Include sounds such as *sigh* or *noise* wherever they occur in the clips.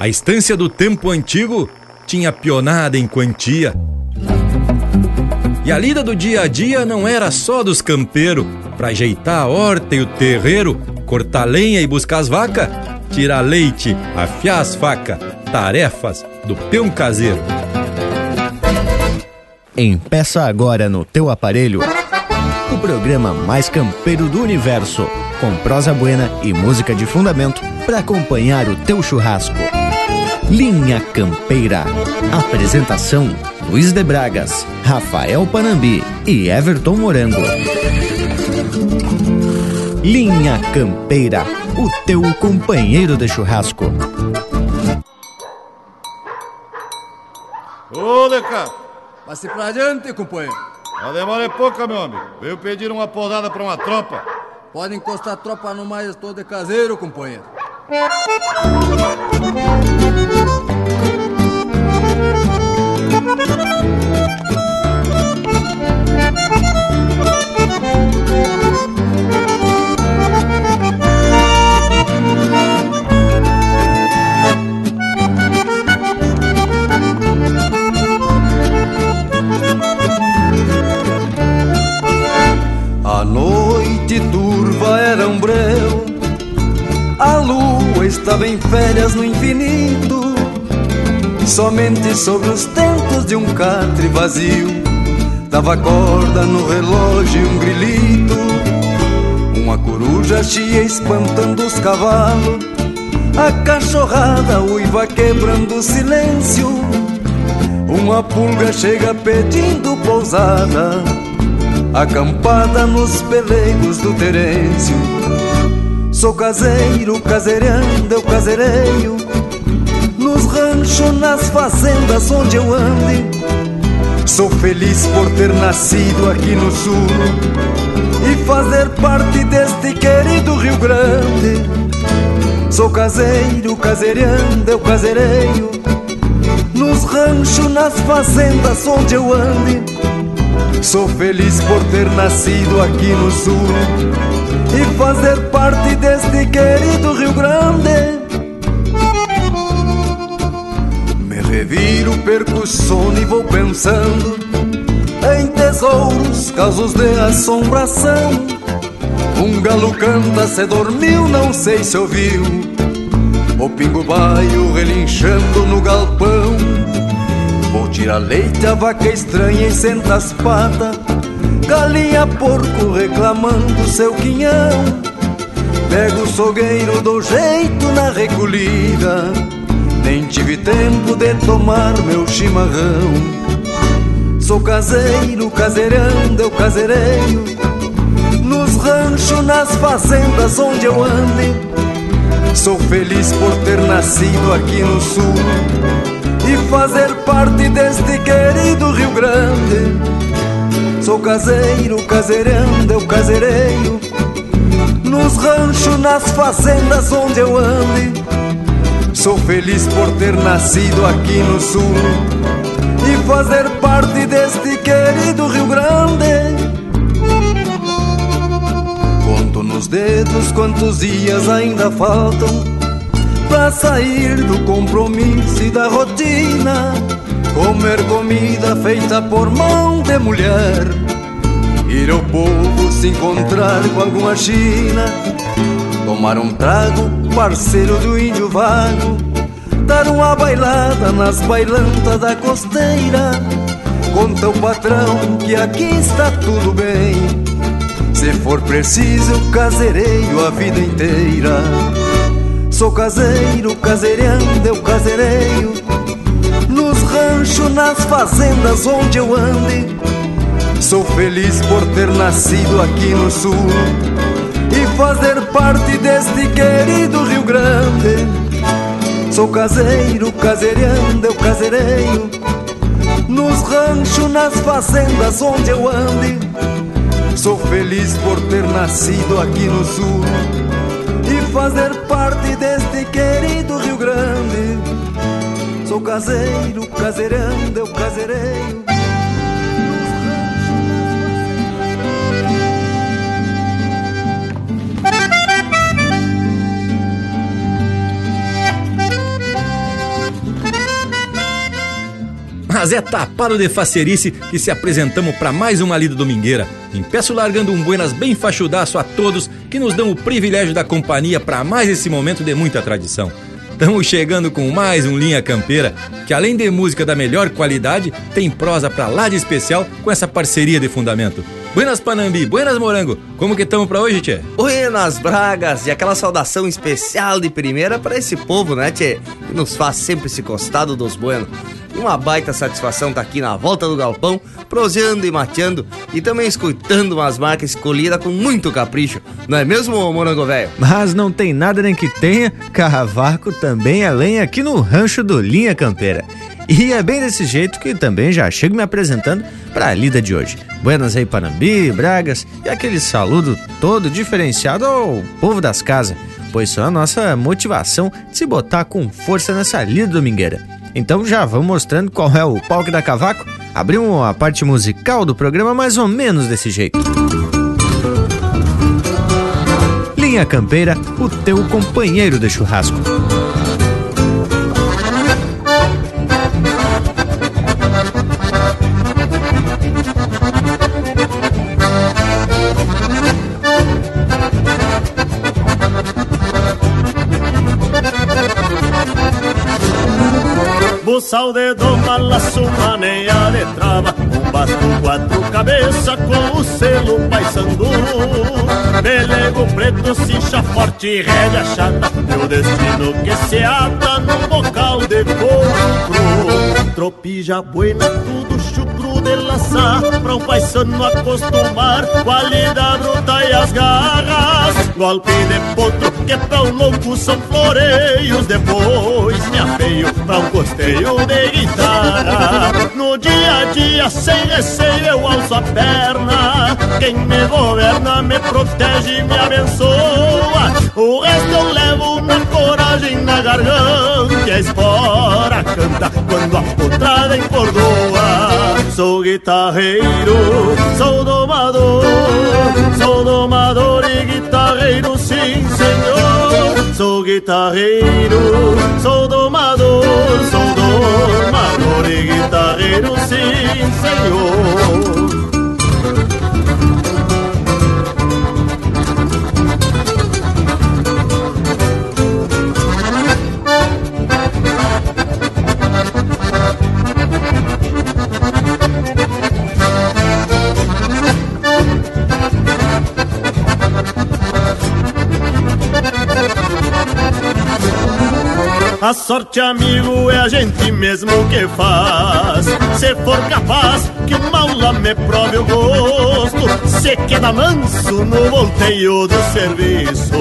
A estância do tempo antigo tinha pionada em quantia. E a lida do dia a dia não era só dos campeiros, pra ajeitar a horta e o terreiro, cortar lenha e buscar as vacas, tirar leite, afiar as facas, tarefas do peão caseiro. Empeça agora no teu aparelho o programa mais campeiro do universo, com prosa buena e música de fundamento para acompanhar o teu churrasco. Linha Campeira. Apresentação: Luiz de Bragas, Rafael Panambi e Everton Morango. Linha Campeira, o teu companheiro de churrasco. Ô, Deca! Passe pra adiante, companheiro. A demora é pouca, meu amigo. Veio pedir uma podada pra uma tropa. Pode encostar a tropa no mais todo de caseiro, companheiro. Estava em férias no infinito. Somente sobre os tentos de um catre vazio Dava corda no relógio um grilito. Uma coruja chia espantando os cavalos A cachorrada uiva quebrando o silêncio. Uma pulga chega pedindo pousada Acampada nos peleiros do Terêncio. Sou caseiro, caseirando, eu caseireio Nos ranchos, nas fazendas onde eu ande. Sou feliz por ter nascido aqui no sul E fazer parte deste querido Rio Grande. Sou caseiro, caseirando, eu caseireio. Nos ranchos, nas fazendas onde eu ande. Sou feliz por ter nascido aqui no sul E fazer parte deste querido Rio Grande Reviro, perco o sono e vou pensando Em tesouros, casos de assombração. Um galo canta, se dormiu, não sei se ouviu. O pingo baio relinchando no galpão. Vou tirar leite, a vaca estranha e senta as patas. Galinha, porco reclamando seu quinhão. Pego o sogueiro, dou jeito na recolhida Nem tive tempo de tomar meu chimarrão. Sou caseiro, caseirando, eu caseireio Nos ranchos, nas fazendas onde eu ande. Sou feliz por ter nascido aqui no sul. E fazer parte deste querido Rio Grande. Sou caseiro, caseirando, eu caseireio, nos ranchos, nas fazendas onde eu ande. Sou feliz por ter nascido aqui no sul e fazer parte deste querido Rio Grande. Conto nos dedos quantos dias ainda faltam pra sair do compromisso e da rotina. Comer comida feita por mão de mulher. Ir ao povo se encontrar com alguma china. Tomar um trago, parceiro do índio vago. Dar uma bailada nas bailantas da costeira. Conta o patrão que aqui está tudo bem. Se for preciso, casereio a vida inteira. Sou caseiro, caseirando, eu caseireio Nos ranchos, nas fazendas onde eu ande Sou feliz por ter nascido aqui no sul fazer parte deste querido Rio Grande Sou caseiro, caseirando, eu caseireio Nos ranchos, nas fazendas onde eu ande Sou feliz por ter nascido aqui no sul e fazer parte deste querido Rio Grande. Sou caseiro, caseirando, eu caseireio. Mas é tapado de facerice que se apresentamos para mais uma lida domingueira. Impeço largando um buenas bem fachudaço a todos que nos dão o privilégio da companhia para mais esse momento de muita tradição. Estamos chegando com mais um Linha Campeira, que além de música da melhor qualidade, tem prosa pra lá de especial com essa parceria de fundamento. Buenas Panambi, buenas Morango, como que estamos pra hoje, Tchê? Buenas Bragas, e aquela saudação especial de primeira para esse povo, né, Tchê? Que nos faz sempre esse costado dos buenos. Uma baita satisfação estar tá aqui na volta do galpão, proseando e mateando e também escutando umas marcas escolhidas com muito capricho. Não é mesmo, Morango Velho? Mas não tem nada nem que tenha, Carravaco também é lenha aqui no rancho do Linha Campeira. E é bem desse jeito que também já chego me apresentando para a lida de hoje. Buenas aí, Panambi, Bragas e aquele saludo todo diferenciado ao povo das casas, pois são a nossa motivação de se botar com força nessa lida domingueira. Então já vamos mostrando qual é o palco da cavaco. Abrimos a parte musical do programa mais ou menos desse jeito. Linha Campeira, o teu companheiro de churrasco. Sal de doma, laço, maneia de trava Um basto, quatro cabeça com o selo paisandu Pelego preto, cincha forte, rédea chata Meu destino que se ata num bocal de couro Tropija buena, tudo chucro de laçar Pra um paisano acostumar Qualidade bruta e as garras. Golpe de potro que pra um louco são floreios Depois me afeio pra um costeio de guitarra. No dia a dia sem receio eu alço a perna. Quem me governa me protege e me abençoa. O resto eu levo na coragem na garganta. E a espora canta quando a putrada encordoa. Sou guitarreiro, sou domador. Sou domador e guitarreiro sim senhor Sou guitarreiro, sou domador Sou domador e guitarreiro sim senhor A sorte, amigo, é a gente mesmo que faz. Se for capaz que o maula me prove o gosto, se queda manso no volteio do serviço.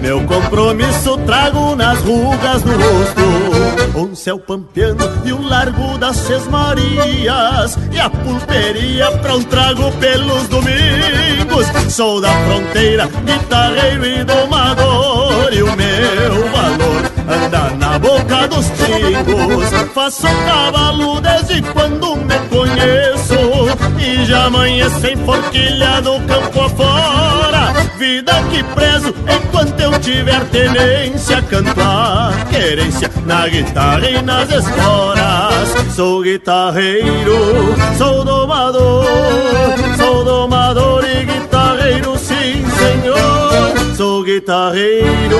Meu compromisso trago nas rugas do rosto. Um céu pampeano e o largo das Marias E a pulperia pra um trago pelos domingos Sou da fronteira, guitarreiro e domador E o meu valor anda na boca dos tigos. Faço cavalo desde quando me conheço e já amanheço em forquilha do campo afora. Vida que prezo enquanto eu tiver tenência, canto a querência na guitarra e nas esporas. Sou guitarreiro, sou domador, sou domador e guitarreiro, sim senhor. Guitarreiro,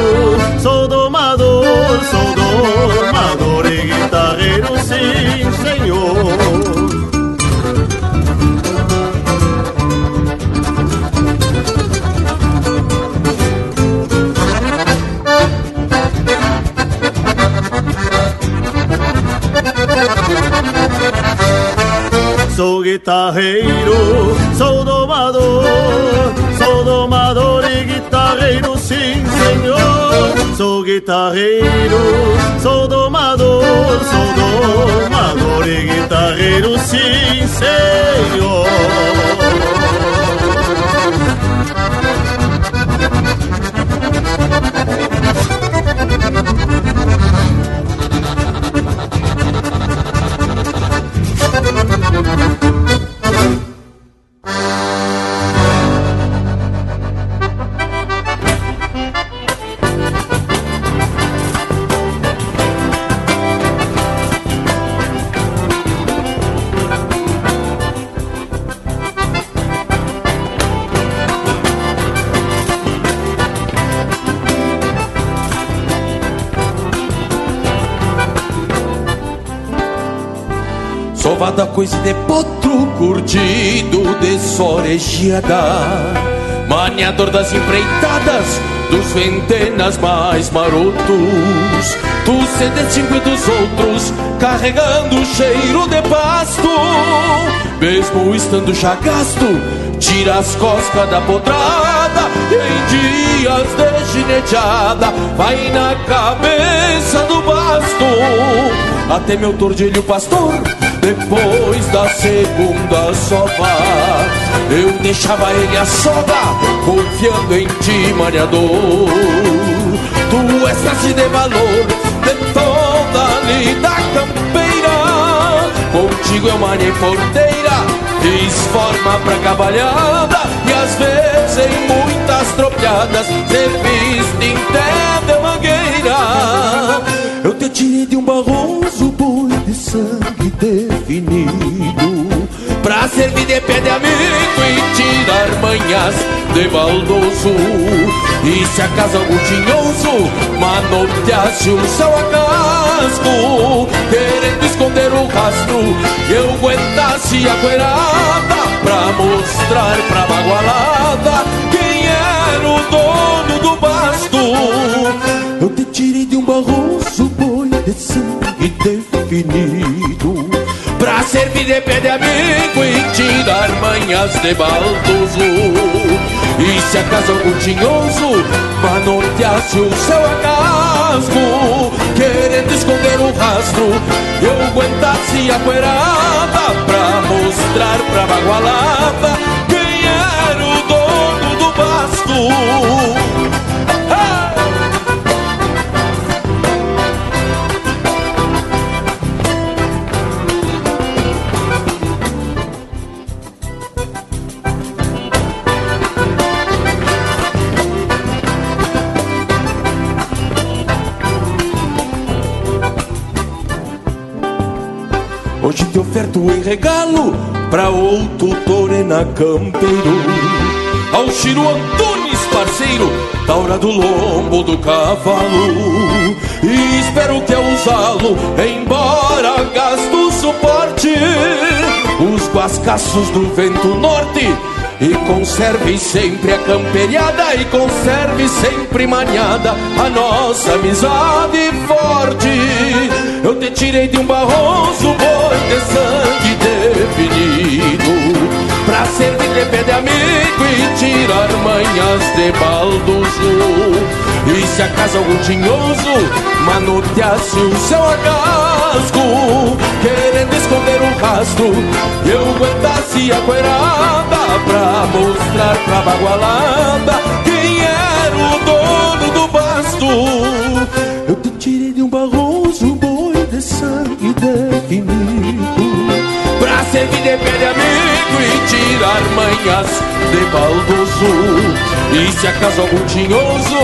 sou domador, sou domador e guitarreiro, sim senhor. Sou guitarreiro, sou domador, sou domador e guitarreiro, sim senhor. Sou guitarreiro, sou domador, sou domador e guitarreiro, sim senhor. Coisa de potro curtido de sorejeada Maniador das empreitadas dos ventenas mais marotos. Tu se distingue dos outros carregando cheiro de pasto. Mesmo estando já gasto, tira as costas da potrada E em dias de gineteada vai na cabeça do basto. Até meu tordilho pastor depois da segunda sova Eu deixava ele a soga Confiando em ti, mareador Tu és traste de valor De toda a lida campeira. Contigo eu marei porteira Fiz forma pra cavalhada E às vezes em muitas tropiadas Se viste em de mangueira. Eu te tirei de um barroso boi de sangue Pra servir de pé de amigo e tirar manhas de baldoso E se acaso algum tinhoso manoteasse o seu acasco Querendo esconder o rastro eu aguentasse a coerada Pra mostrar pra bagualada quem era o dono do basto. Eu te tirei de um barroso boi de sangue definido servir de pé de amigo e tirar manhas de baldoso E se acaso algum tinhoso manoteasse o seu acasco Querendo esconder o rastro eu aguentasse a poeirada Pra mostrar pra bagualada quem era o dono do basto Hoje te oferto em regalo pra outro torena campeiro. Ao Chiro Antunes, parceiro, taura do lombo do cavalo. E espero que ao usá-lo, embora gasto suporte Os guascaços do vento norte e conserve sempre a camperiada E conserve sempre maniada A nossa amizade forte. Eu te tirei de um barroso boi de sangue definido Pra servir de pé de amigo e tirar manhas de baldoso E se acaso algum tinhoso manoteasse o seu agasco Querendo rastro eu aguentasse a coerada Pra mostrar pra bagualada quem era o dono do basto. Eu te tirei de um barroso boi de sangue definido Pra servir de pé de amigo e tirar manhas de baldoso. E se acaso algum tinhoso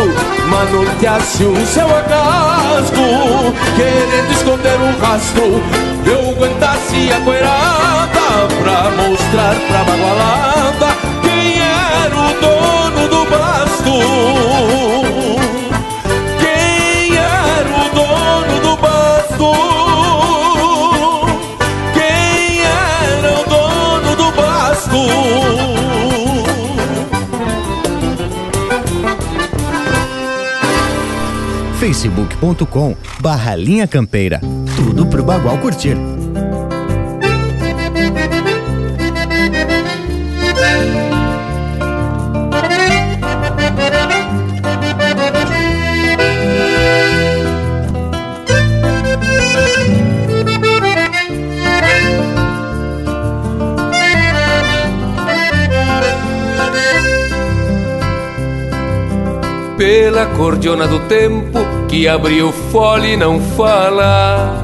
manoteasse o seu agasco Querendo esconder o rastro eu aguentasse a coerada Pra mostrar pra bagualada quem era o dono do basto. Quem era o dono do basto? Quem era o dono do basto? Facebook.com barra linha campeira. Tudo pro Bagual curtir. Pela cordiona do tempo que abriu fole e não fala.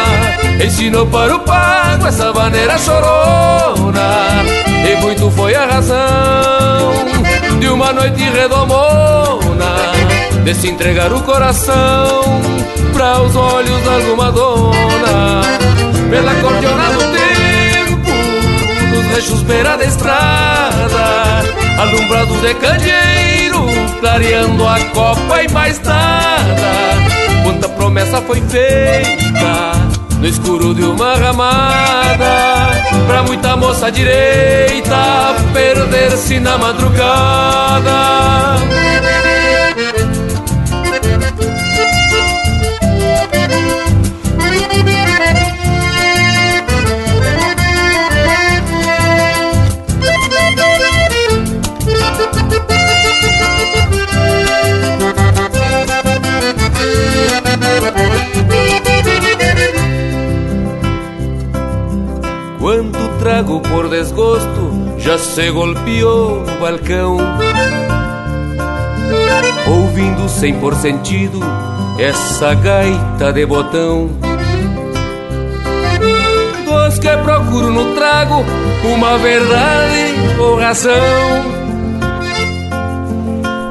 Ensinou para o pago essa maneira chorona. E muito foi a razão de uma noite redomona De se entregar o coração para os olhos de alguma dona. Pela cordiona do tempo, nos rechos beira da estrada Alumbrados de candeeiro, clareando a copa e mais nada. Quanta promessa foi feita no escuro de uma ramada, pra muita moça direita perder-se na madrugada. Desgosto já se golpeou no balcão. Ouvindo sem por sentido essa gaita de botão. Dos que procuro no trago uma verdade ou razão.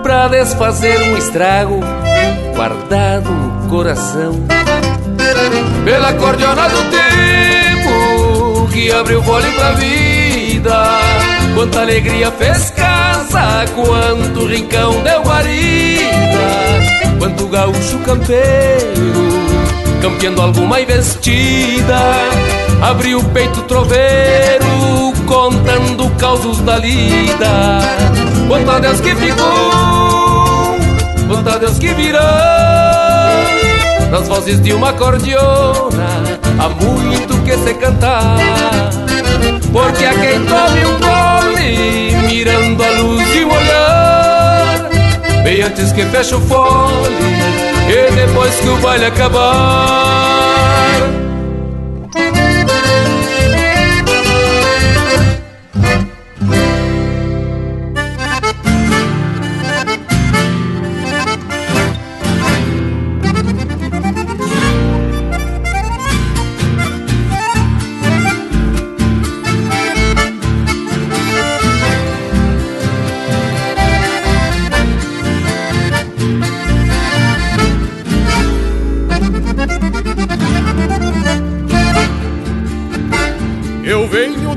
Pra desfazer um estrago guardado no coração. Pela cordiona do tempo que abriu fole pra vida. Quanta alegria fez casa, quanto rincão deu guarida, quanto gaúcho campeiro, campeando alguma investida. Abriu o peito troveiro, contando causos da lida. Quanto Deus que ficou, quanto Deus que virou nas vozes de uma cordiona há muito que se cantar. Porque a quem tome um gole, mirando a luz de um olhar, bem antes que feche o fole, e depois que o baile acabar.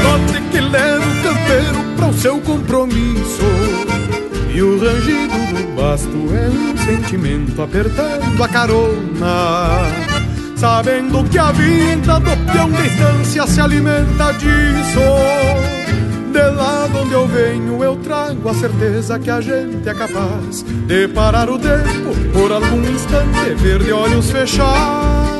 trote que leva o campeiro para o seu compromisso. E o rangido do basto é um sentimento apertando a carona. Sabendo que a vida do peão de distância se alimenta disso. De lá de onde eu venho, eu trago a certeza que a gente é capaz de parar o tempo por algum instante, ver de olhos fechados,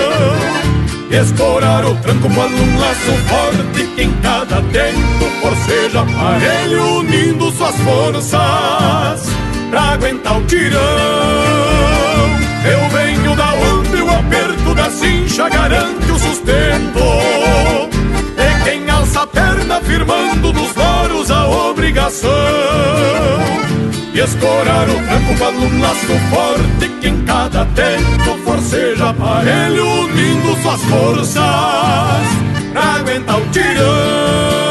Escorar o tranco quando um laço forte que em cada tempo forceja aparelho unindo suas forças pra aguentar o tirão. Eu venho da onde o aperto da cincha garante o sustento. Perna firmando nos loros a obrigação e escorar o tranco para um laço forte que em cada tempo forceja aparelho unindo suas forças pra aguentar o tirão.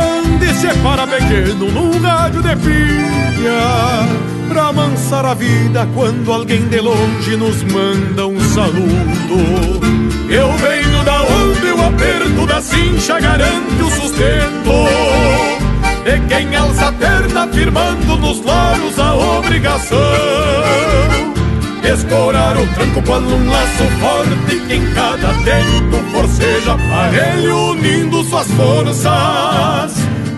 se para pequeno num rádio de pilha pra amansar a vida quando alguém de longe nos manda um saludo. Eu venho da onde o aperto da cincha garante o sustento. E quem alça a perna firmando nos laros a obrigação. Escorar o tranco quando um laço forte que em cada tempo forceja aparelho unindo suas forças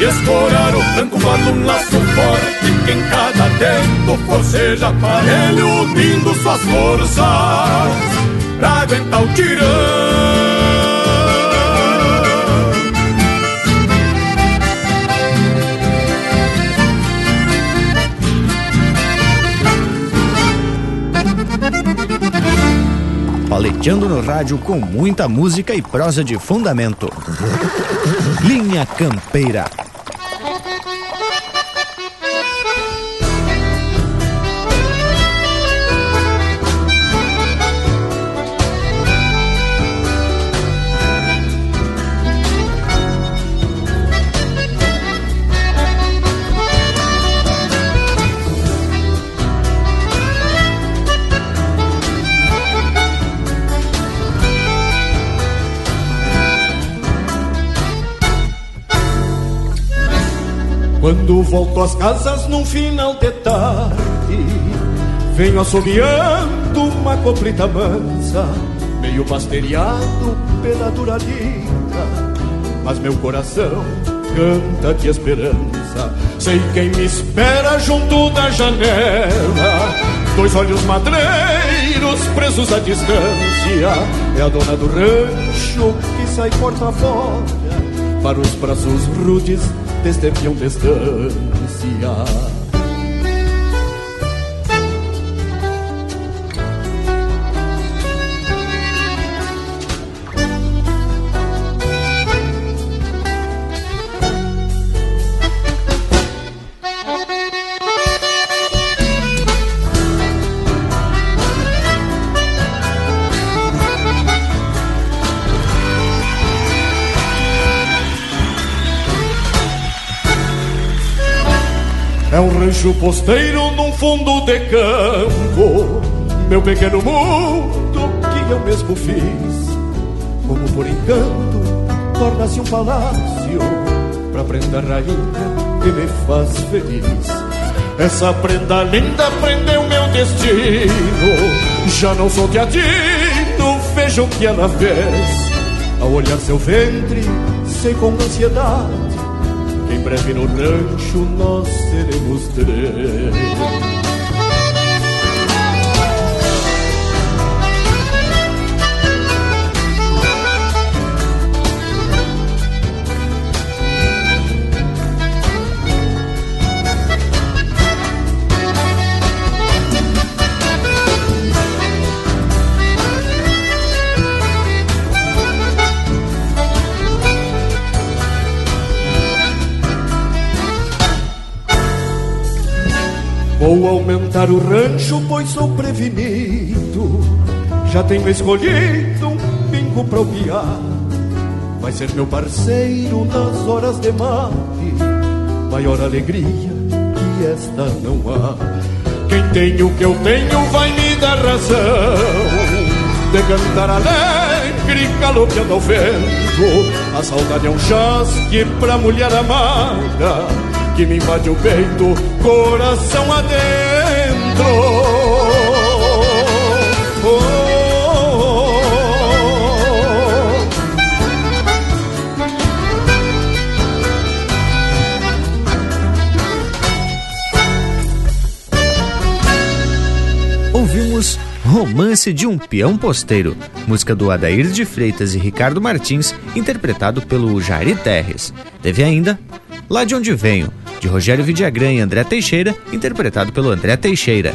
e escorar o tranco quando um laço forte que em cada tempo forceja aparelho unindo suas forças pra aguentar o tirão. Paleteando no rádio com muita música e prosa de fundamento. Linha Campeira Quando volto às casas num final de tarde Venho assobiando uma coplita mansa Meio pasteriado pela dura lida Mas meu coração canta de esperança. Sei quem me espera junto da janela. Dois olhos madreiros presos à distância. É a dona do rancho que sai porta fora Para os braços rudes peão distância rancho posteiro num fundo de campo. Meu pequeno mundo que eu mesmo fiz. Como por encanto torna-se um palácio Pra prenda rainha que me faz feliz. Essa prenda linda prendeu meu destino. Já não sou teatino, vejo o que ela fez. Ao olhar seu ventre, sei com ansiedade em breve no rancho nós seremos três. Vou aumentar o rancho, pois sou prevenido. Já tenho escolhido um pingo pra piar. Vai ser meu parceiro nas horas de mate. Maior alegria que esta não há. Quem tem o que eu tenho vai me dar razão. De cantar alegre, galopeando ao vento. A saudade é um chasque pra mulher amada que me invade o peito, coração adentro. Oh, Ouvimos Romance de um Peão Posteiro, música do Adair de Freitas e Ricardo Martins, interpretado pelo Jari Terres. Teve ainda Lá de Onde Venho, de Rogério Vidagrã e André Teixeira, interpretado pelo André Teixeira.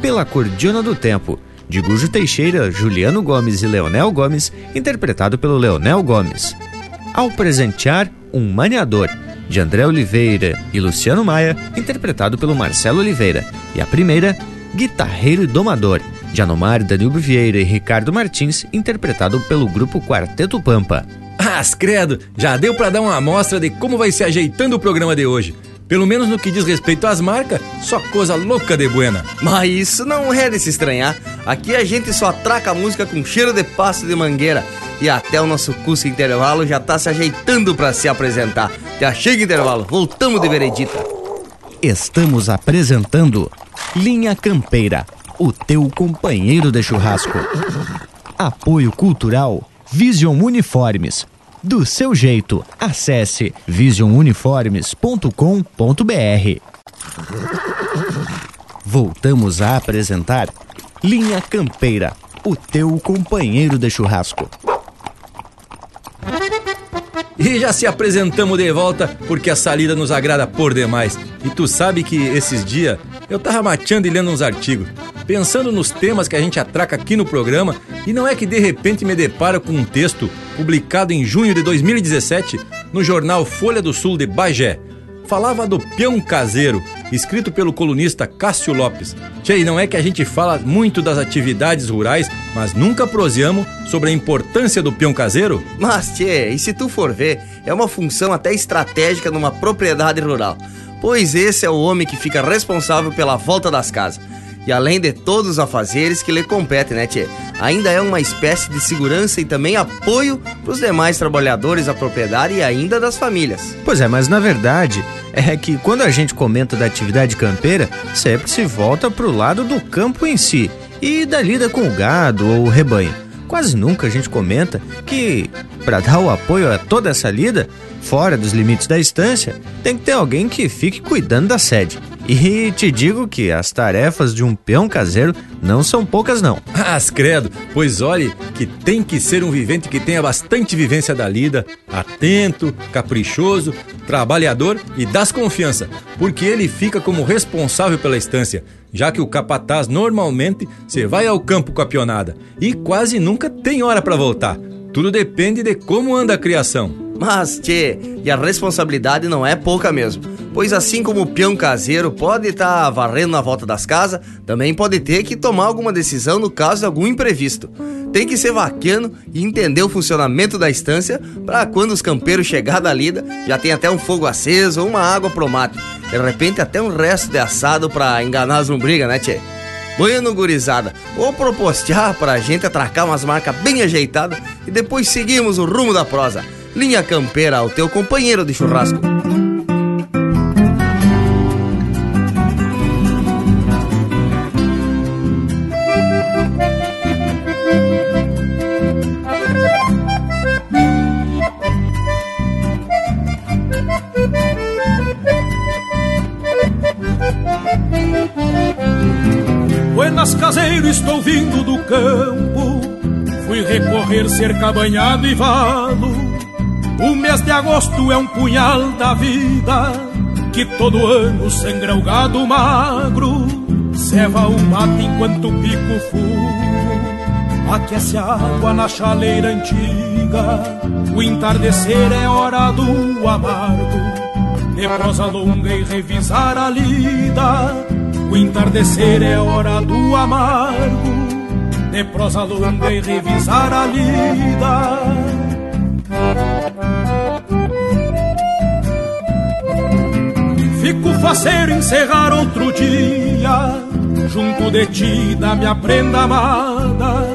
Pela Cordiona do Tempo, de Gujo Teixeira, Juliano Gomes e Leonel Gomes, interpretado pelo Leonel Gomes. Ao Presentear um Maniador, de André Oliveira e Luciano Maia, interpretado pelo Marcelo Oliveira. E a primeira, Guitarreiro e Domador, de Anomar, Danilo Vieira e Ricardo Martins, interpretado pelo grupo Quarteto Pampa. As credo, já deu para dar uma amostra de como vai se ajeitando o programa de hoje. Pelo menos no que diz respeito às marcas, só coisa louca de buena. Mas isso não é de se estranhar. Aqui a gente só atraca a música com cheiro de passo de mangueira. E até o nosso curso intervalo já tá se ajeitando para se apresentar. Já chega intervalo, voltamos de veredita. Estamos apresentando Linha Campeira, o teu companheiro de churrasco. Apoio Cultural Vision Uniformes. Do seu jeito, acesse visionuniformes.com.br. Voltamos a apresentar Linha Campeira, o teu companheiro de churrasco. E já se apresentamos de volta porque a salida nos agrada por demais. E tu sabe que esses dias eu tava mateando e lendo uns artigos, pensando nos temas que a gente atraca aqui no programa, e não é que de repente me deparo com um texto publicado em junho de 2017 no jornal Folha do Sul de Bagé. Falava do peão caseiro, escrito pelo colunista Cássio Lopes. Tchê, não é que a gente fala muito das atividades rurais, mas nunca proseamos sobre a importância do peão caseiro? Mas, tchê, e se tu for ver, é uma função até estratégica numa propriedade rural. Pois esse é o homem que fica responsável pela volta das casas. E além de todos os afazeres que lhe competem, né, tchê? Ainda é uma espécie de segurança e também apoio para os demais trabalhadores da propriedade e ainda das famílias. Pois é, mas na verdade é que quando a gente comenta da atividade campeira, sempre se volta para o lado do campo em si e da lida com o gado ou o rebanho. Quase nunca a gente comenta que, para dar o apoio a toda essa lida, fora dos limites da estância, tem que ter alguém que fique cuidando da sede. E te digo que as tarefas de um peão caseiro não são poucas, não. *laughs* As credo, pois olhe que tem que ser um vivente que tenha bastante vivência da lida, atento, caprichoso, trabalhador e das confiança, porque ele fica como responsável pela estância, já que o capataz normalmente se vai ao campo com a pionada e quase nunca tem hora para voltar. Tudo depende de como anda a criação. Mas, tchê, e a responsabilidade não é pouca mesmo. Pois assim como o peão caseiro pode estar tá varrendo na volta das casas, também pode ter que tomar alguma decisão no caso de algum imprevisto. Tem que ser vaqueano e entender o funcionamento da estância para quando os campeiros chegar da lida, já tem até um fogo aceso ou uma água pro mate. De repente até um resto de assado para enganar as lombrigas, né, tchê? Bueno, gurizada, vou propostear pra gente atracar umas marcas bem ajeitadas e depois seguimos o rumo da prosa. Linha Campeira, o teu companheiro de churrasco. Campo. Fui recorrer cerca banhado e valo o mês de agosto é um punhal da vida que todo ano sangra o gado magro. Ceva o mato enquanto pico o fogo, aquece a água na chaleira antiga. O entardecer é hora do amargo, de prosa longa e revisar a lida. O entardecer é hora do amargo, de prosa longa e revisar a lida. Fico faceiro encerrar outro dia, junto de ti da minha prenda amada,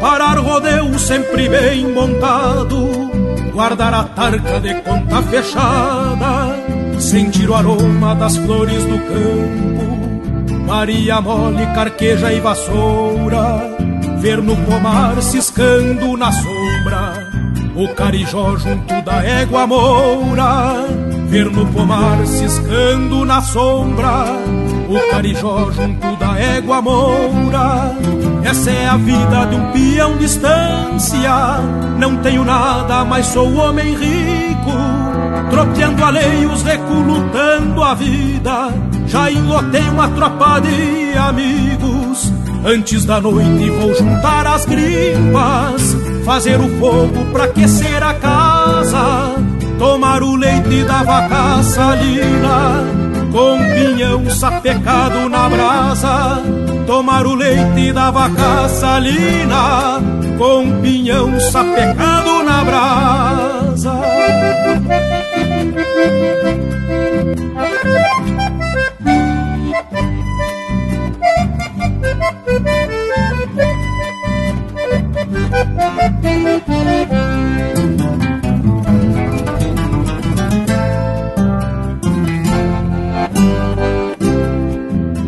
parar rodeio sempre bem montado, guardar a tarca de conta fechada, sentir o aroma das flores do campo Maria mole, carqueja e vassoura Ver no pomar ciscando na sombra O carijó junto da égua moura. Ver no pomar ciscando na sombra O carijó junto da égua moura. Essa é a vida de um peão distância Não tenho nada, mas sou homem rico. Tropeando alheios, reculutando a vida. Já enlotei uma tropa de amigos. Antes da noite vou juntar as gripas, fazer o fogo pra aquecer a casa, tomar o leite da vaca salina, com pinhão sapecado na brasa. Tomar o leite da vaca salina, com pinhão sapecado na brasa.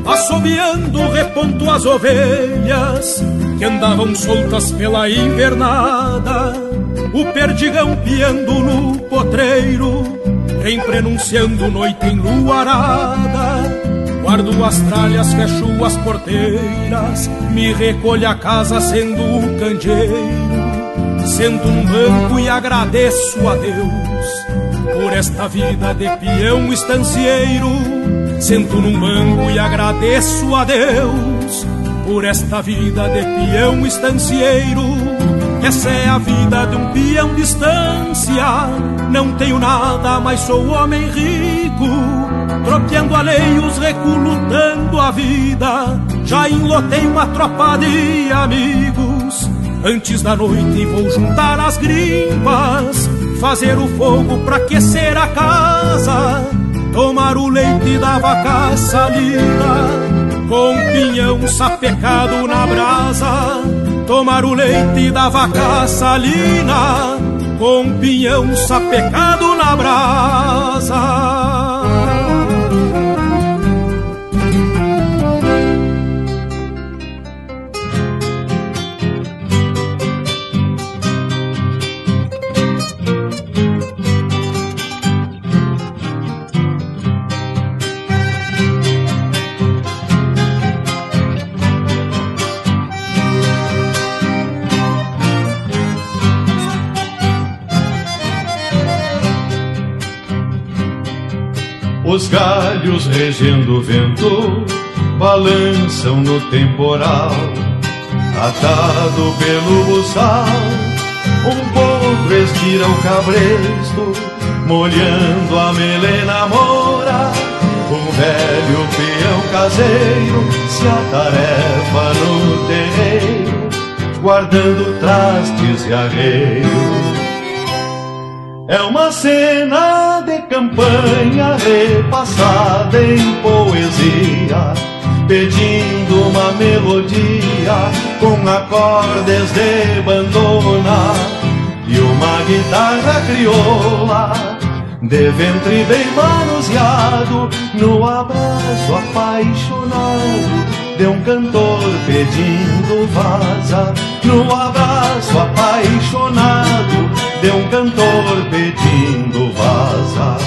Assobiando reponto as ovelhas que andavam soltas pela invernada, o perdigão piando no potreiro, reimprenunciando noite enluarada Guardo as tralhas, fecho as porteiras, me recolho a casa sendo o candeeiro. Sento num banco e agradeço a Deus por esta vida de peão estancieiro. Sento num banco e agradeço a Deus por esta vida de peão estancieiro. Essa é a vida de um peão de estância. Não tenho nada, mas sou homem rico tropeando alheios, reculutando a vida. Já enlotei uma tropa de amigos. Antes da noite vou juntar as grimpas, fazer o fogo pra aquecer a casa, tomar o leite da vaca salina, com pinhão sapecado na brasa. Tomar o leite da vaca salina, com pinhão sapecado na brasa. Os galhos regendo o vento balançam no temporal, atado pelo buçal. Um povo estira o cabresto, molhando a melena mora. Um velho peão caseiro se atarefa no terreiro, guardando trastes e arreios. É uma cena de campanha repassada em poesia, pedindo uma melodia com acordes de bandona e uma guitarra crioula de ventre bem manuseado no abraço apaixonado de um cantor pedindo vaza no abraço apaixonado de um cantor pedindo vaza.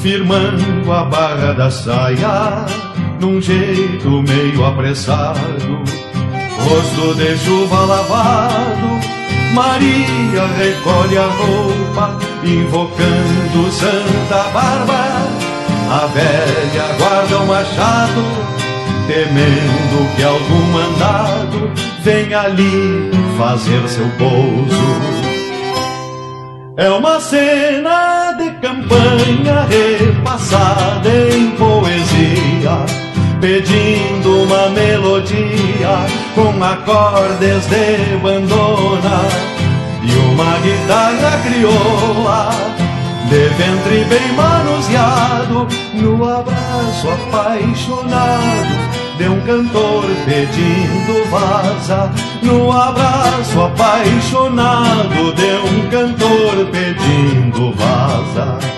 Firmando a barra da saia, num jeito meio apressado, rosto de chuva lavado, Maria recolhe a roupa, invocando Santa Bárbara. A velha guarda o machado temendo que algum mandado venha ali fazer seu pouso. É uma cena de campanha repassada em poesia, pedindo uma melodia com acordes de bandona e uma guitarra crioula de ventre bem manuseado no abraço apaixonado de um cantor pedindo vaza no abraço apaixonado de um cantor pedindo vaza.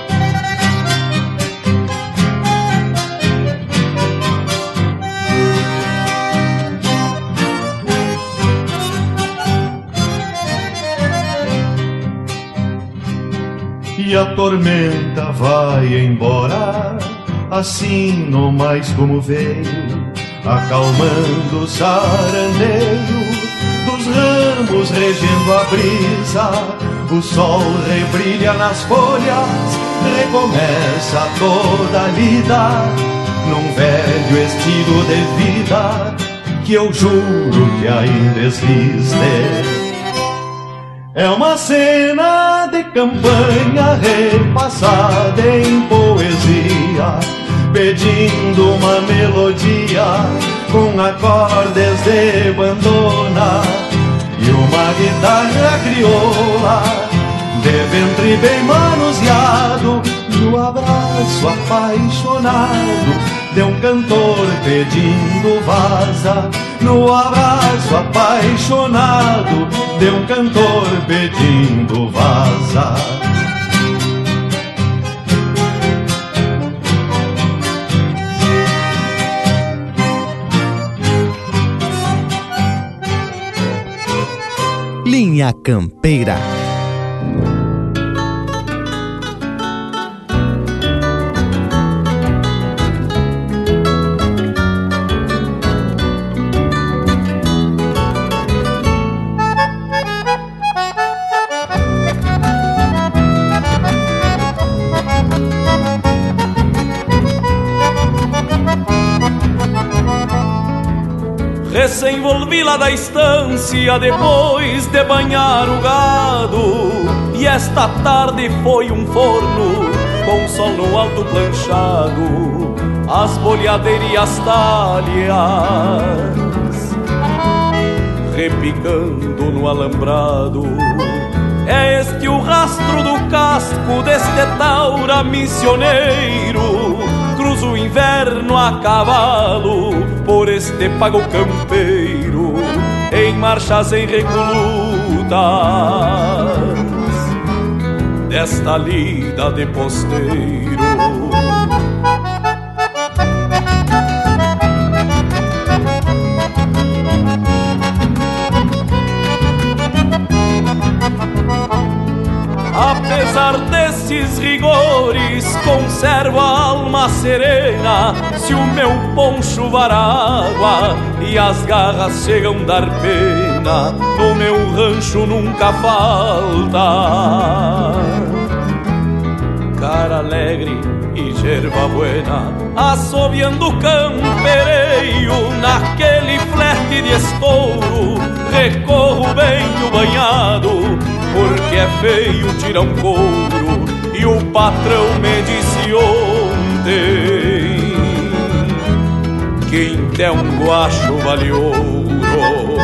A tormenta vai embora, assim no mais como veio acalmando o sarandeio dos ramos regendo a brisa. O sol rebrilha nas folhas, recomeça toda a lida num velho estilo de vida que eu juro que ainda existe. É uma cena de campanha repassada em poesia pedindo uma melodia com acordes de bandona e uma guitarra crioula de ventre bem manuseado no abraço apaixonado de um cantor pedindo vaza no abraço apaixonado de um cantor pedindo vaza Linha Campeira. Da estância depois de banhar o gado. E esta tarde foi um forno com sol no alto planchado, as bolhadeiras e as talhas repicando no alambrado. É este o rastro do casco deste taura missioneiro cruzo o inverno a cavalo por este pago campeiro em marchas em recolutas desta lida de posteiro. Apesar desses rigores, conservo a alma serena. Se o meu poncho var água e as garras chegam dar pena, no meu rancho nunca falta. Cara alegre e gerva buena, assobiando campereio naquele flete de estouro, recorro bem o banhado porque é feio tirar um couro e o patrão me disse ontem quem tem um guacho vale ouro.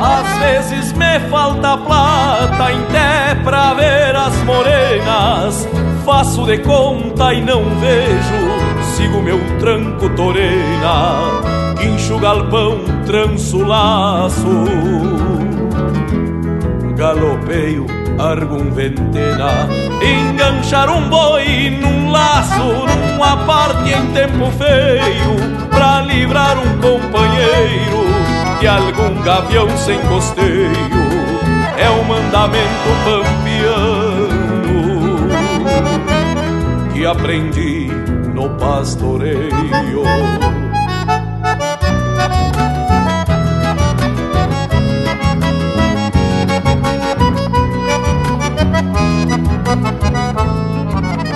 Às vezes me falta plata em té pra ver as morenas. Faço de conta e não vejo Sigo meu tranco torena. Guincho galpão, tranço laço Galopeio, argum ventena Enganchar um boi num laço Numa parte em tempo feio Pra livrar um companheiro De algum gavião sem costeio É o mandamento pampiano que aprendi no pastoreio.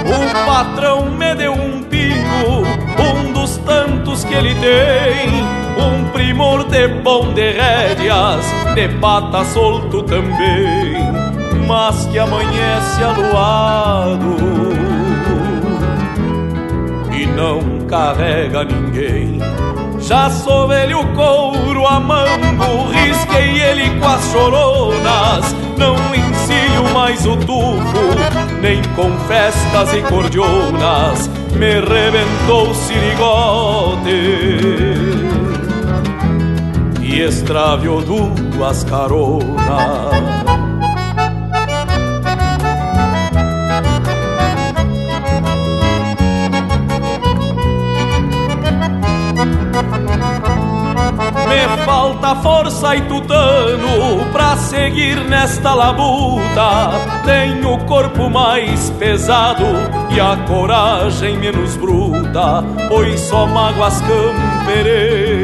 O patrão me deu um pingo tem. Um primor de bom de rédeas, de pata solto também, mas que amanhece aluado e não carrega ninguém. Já sou velho couro a mango, risquei ele com as choronas, não encilho mais o tufo, nem com festas e cordionas, me rebentou o sirigote e extraviou duas caronas. Força e tutano pra seguir nesta labuta. Tenho o corpo mais pesado e a coragem menos bruta, pois só mágoas campereio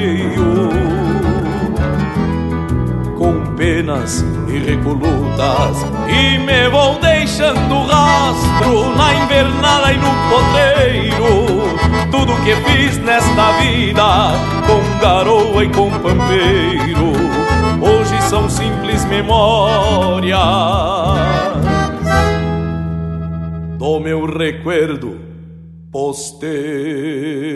penas e recolutas E me vou deixando rastro na invernada e no potreiro. Tudo que fiz nesta vida com garoa e com pampeiro Hoje são simples memórias Do meu recuerdo posteiro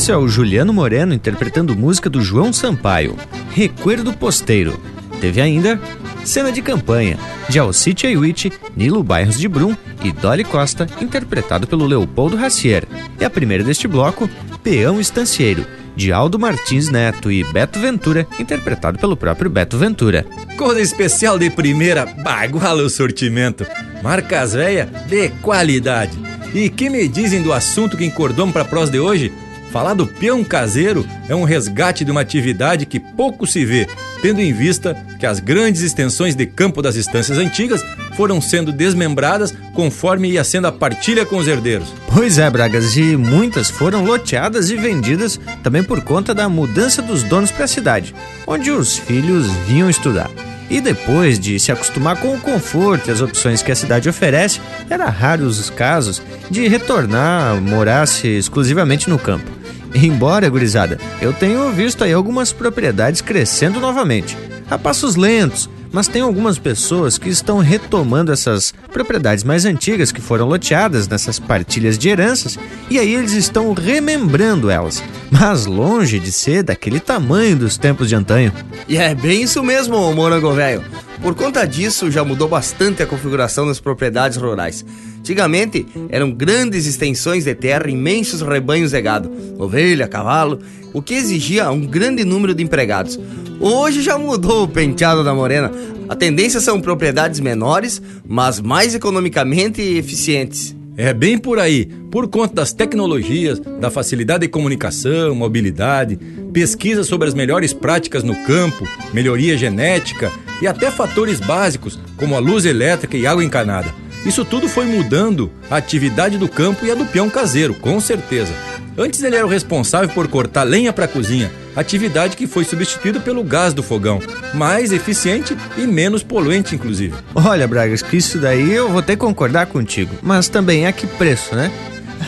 Isso é o Juliano Moreno interpretando música do João Sampaio, Recuerdo Posteiro. Teve ainda Cena de Campanha, de Alcite Aiwit, Nilo Bairros de Brum e Dolly Costa, interpretado pelo Leopoldo Racier. E a primeira deste bloco, Peão Estancieiro, de Aldo Martins Neto e Beto Ventura, interpretado pelo próprio Beto Ventura. Coisa especial de primeira, baguala o sortimento. Marcas véia de qualidade. E que me dizem do assunto que encordamos para prós de hoje? Falar do peão caseiro é um resgate de uma atividade que pouco se vê, tendo em vista que as grandes extensões de campo das estâncias antigas foram sendo desmembradas conforme ia sendo a partilha com os herdeiros. Pois é, Bragas, e muitas foram loteadas e vendidas também por conta da mudança dos donos para a cidade, onde os filhos vinham estudar. E depois de se acostumar com o conforto e as opções que a cidade oferece, era raro os casos de retornar, morar-se exclusivamente no campo. Embora, gurizada, eu tenho visto aí algumas propriedades crescendo novamente, a passos lentos, mas tem algumas pessoas que estão retomando essas propriedades mais antigas que foram loteadas nessas partilhas de heranças e aí eles estão remembrando elas, mas longe de ser daquele tamanho dos tempos de antanho. E é bem isso mesmo, Morango Velho. Por conta disso, já mudou bastante a configuração das propriedades rurais. Antigamente, eram grandes extensões de terra, imensos rebanhos de gado, ovelha, cavalo, o que exigia um grande número de empregados. Hoje já mudou o penteado da morena. A tendência são propriedades menores, mas mais economicamente eficientes. É bem por aí, por conta das tecnologias, da facilidade de comunicação, mobilidade, pesquisa sobre as melhores práticas no campo, melhoria genética e até fatores básicos como a luz elétrica e água encanada. Isso tudo foi mudando a atividade do campo e a do peão caseiro, com certeza. Antes ele era o responsável por cortar lenha para a cozinha, atividade que foi substituída pelo gás do fogão, mais eficiente e menos poluente, inclusive. Olha, Bragas, que isso daí eu vou ter que concordar contigo, mas também a que preço, né?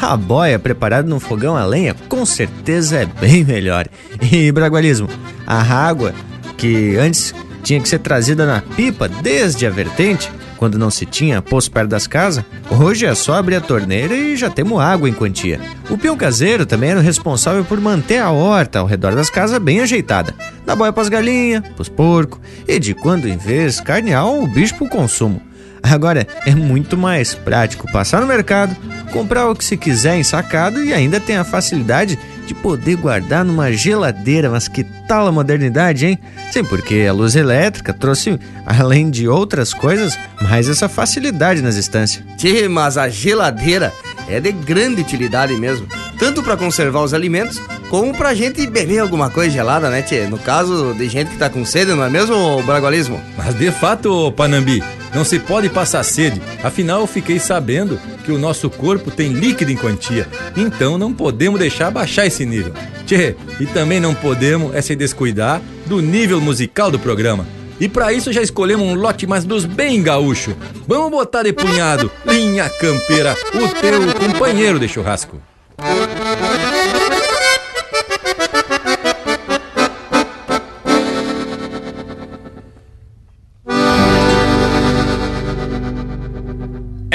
A boia preparada no fogão a lenha com certeza é bem melhor. E bragualismo, a água que antes tinha que ser trazida na pipa desde a vertente, quando não se tinha poço perto das casas, hoje é só abrir a torneira e já temos água em quantia. O peão caseiro também era o responsável por manter a horta ao redor das casas bem ajeitada, dar boia pras galinhas, pros porcos e de quando em vez carnear o bicho pro consumo. Agora é muito mais prático passar no mercado, comprar o que se quiser ensacado e ainda tem a facilidade de poder guardar numa geladeira. Mas que tal a modernidade, hein? Sim, porque a luz elétrica trouxe, além de outras coisas, mais essa facilidade nas estâncias. Tchê, mas a geladeira é de grande utilidade mesmo, tanto para conservar os alimentos como pra gente beber alguma coisa gelada, né, tchê? No caso de gente que tá com sede, não é mesmo, Bragualismo? Mas de fato, Panambi, não se pode passar sede. Afinal, eu fiquei sabendo que o nosso corpo tem líquido em quantia. Então não podemos deixar baixar esse nível. Tchê, e também não podemos é se descuidar do nível musical do programa. E para isso já escolhemos um lote mais dos bem gaúcho. Vamos botar de punhado, linha campeira, o teu companheiro de churrasco.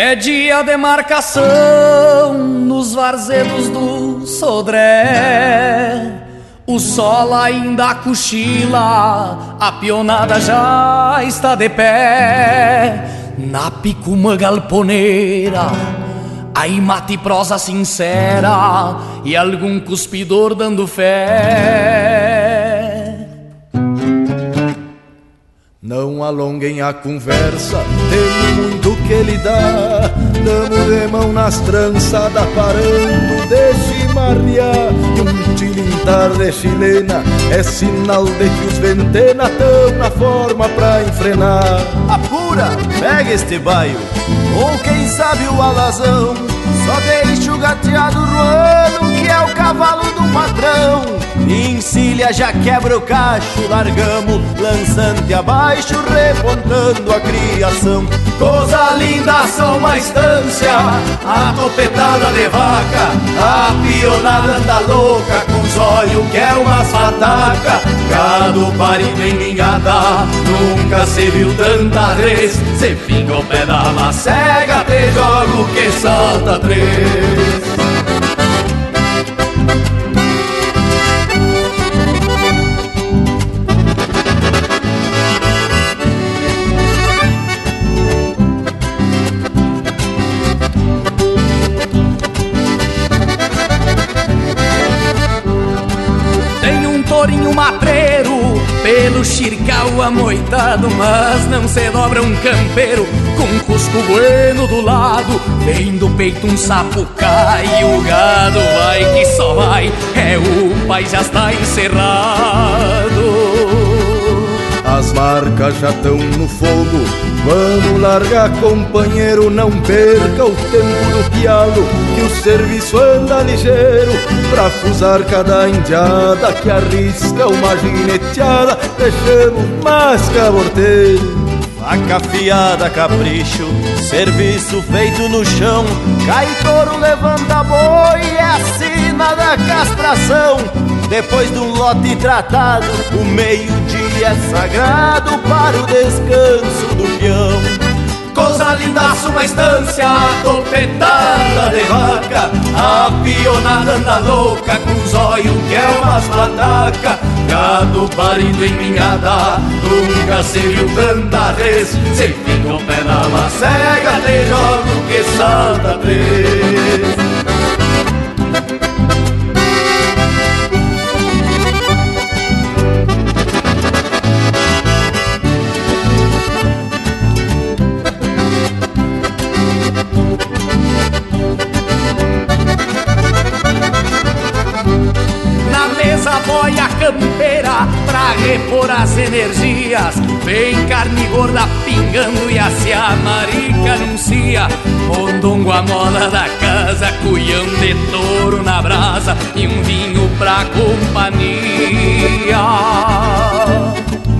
É dia de marcação nos varzedos do Sodré. O sol ainda cochila, a pionada já está de pé. Na picuma galponeira, aí mate prosa sincera e algum cuspidor dando fé. Não alonguem a conversa, tem muito que lhe dá. Damos de mão nas trançadas, parando de chimarrear. E um tilintar de chilena é sinal de que os ventena tão na forma pra enfrenar. Apura, pega este baio, ou quem sabe o alazão. Só deixa o gateado ruano, é o cavalo do patrão. Encilha, já quebra o cacho, largamos lançante abaixo, repontando a criação. Coisa linda, só uma estância, a topetada de vaca, a pionada anda louca, com os olhos que é uma fataca. Gado parido em ninhada, nunca se viu tanta vez. Se fica o pé da macega, te jogo que salta três. Amoitado Mas não se dobra um campeiro Com cusco bueno do lado. Vem do peito um sapo cai E o gado vai que só vai. É o pai já está encerrado marcas já estão no fogo. Vamos largar, companheiro, não perca o tempo do pialo, que o serviço anda ligeiro pra fusar cada indiada que arrisca uma gineteada. Deixamos mais caborteiro. Faca afiada, capricho, serviço feito no chão. Cai touro, levanta boi, é a da castração. Depois do lote tratado, o meio-dia é sagrado para o descanso do peão. Coisa lindaça, uma estância, topetada de vaca A pionada anda louca, com olhos que é umas pataca Gado parido em minhada, nunca se viu tanta vez Se fica pé na macega, te jogo que salta três Vem carne gorda pingando e a marica anuncia. Mondongo a moda da casa, cuião de touro na brasa e um vinho pra companhia.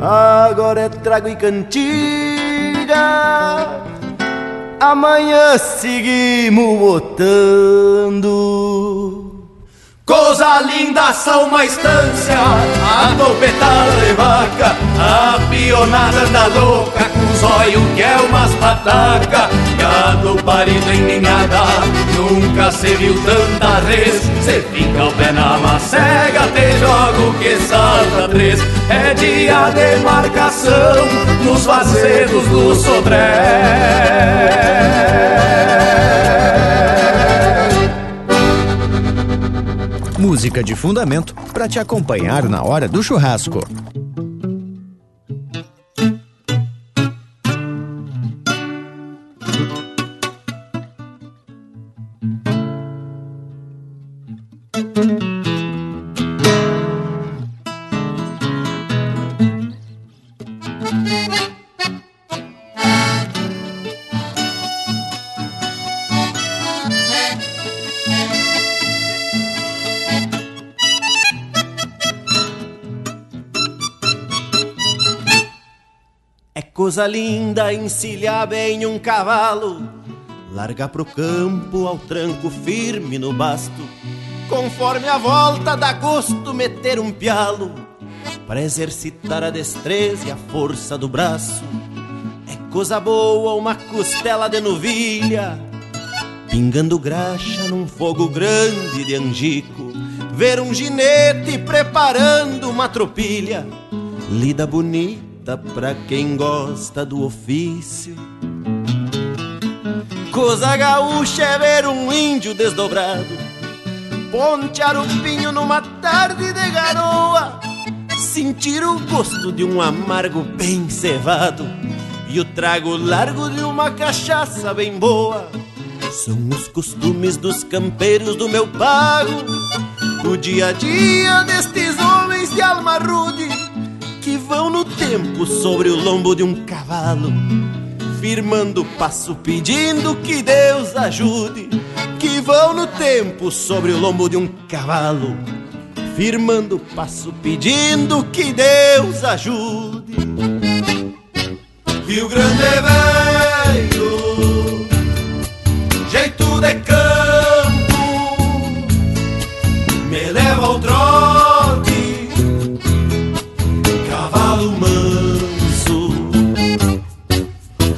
Agora é trago e cantiga. Amanhã seguimos botando Coisa linda, são uma estância. A topetada de vaca A pionada anda louca Com os olhos que é umas pataca Gado parido em ninhada Nunca se viu tanta res. Cê fica o pé na macega Te jogo que salta três. É dia de marcação Nos vazedos do Sodré música de fundamento para te acompanhar na hora do churrasco. Coisa linda encilhar bem um cavalo, largar pro campo ao tranco firme no basto, conforme a volta dá gosto meter um pialo, para exercitar a destreza e a força do braço. É coisa boa uma costela de novilha, pingando graxa num fogo grande de angico, ver um ginete preparando uma tropilha, lida bonita pra quem gosta do ofício. Coisa gaúcha é ver um índio desdobrado, pontear o pinho numa tarde de garoa, sentir o gosto de um amargo bem cevado e o trago largo de uma cachaça bem boa. São os costumes dos campeiros do meu pago, o dia a dia destes homens de alma rude que vão no tempo sobre o lombo de um cavalo, firmando o passo pedindo que Deus ajude. Que vão no tempo sobre o lombo de um cavalo, firmando o passo pedindo que Deus ajude. Rio Grande é velho, jeito de campo,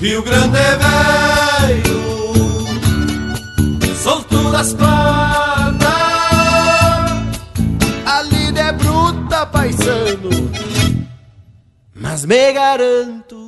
Rio Grande é velho, solto das patas, A lida é bruta, paisano, mas me garanto.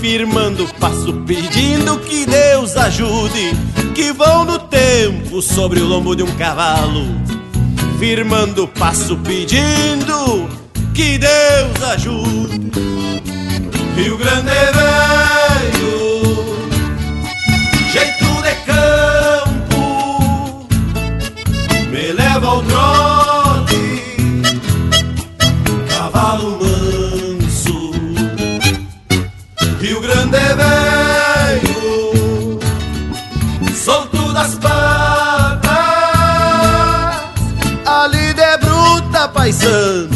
firmando o passo, pedindo que Deus ajude. Que vão no tempo sobre o lombo de um cavalo, firmando o passo, pedindo que Deus ajude. Rio Grande velho, jeito de campo, me leva ao trote, cavalo É velho, solto das patas, A lida é bruta, paisano,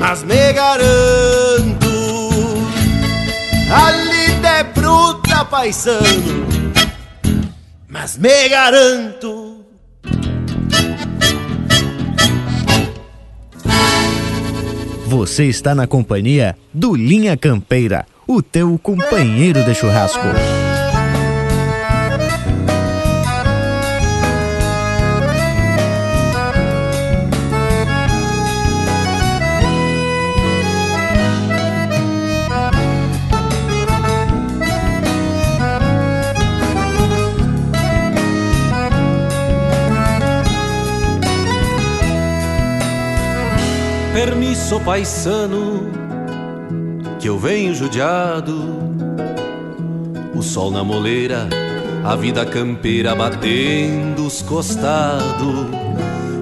mas me garanto. A lida é bruta, paisano, mas me garanto. Você está na companhia do Linha Campeira, o teu companheiro de churrasco. Permisso paisano, que eu venho judiado. O sol na moleira, a vida campeira batendo os costados.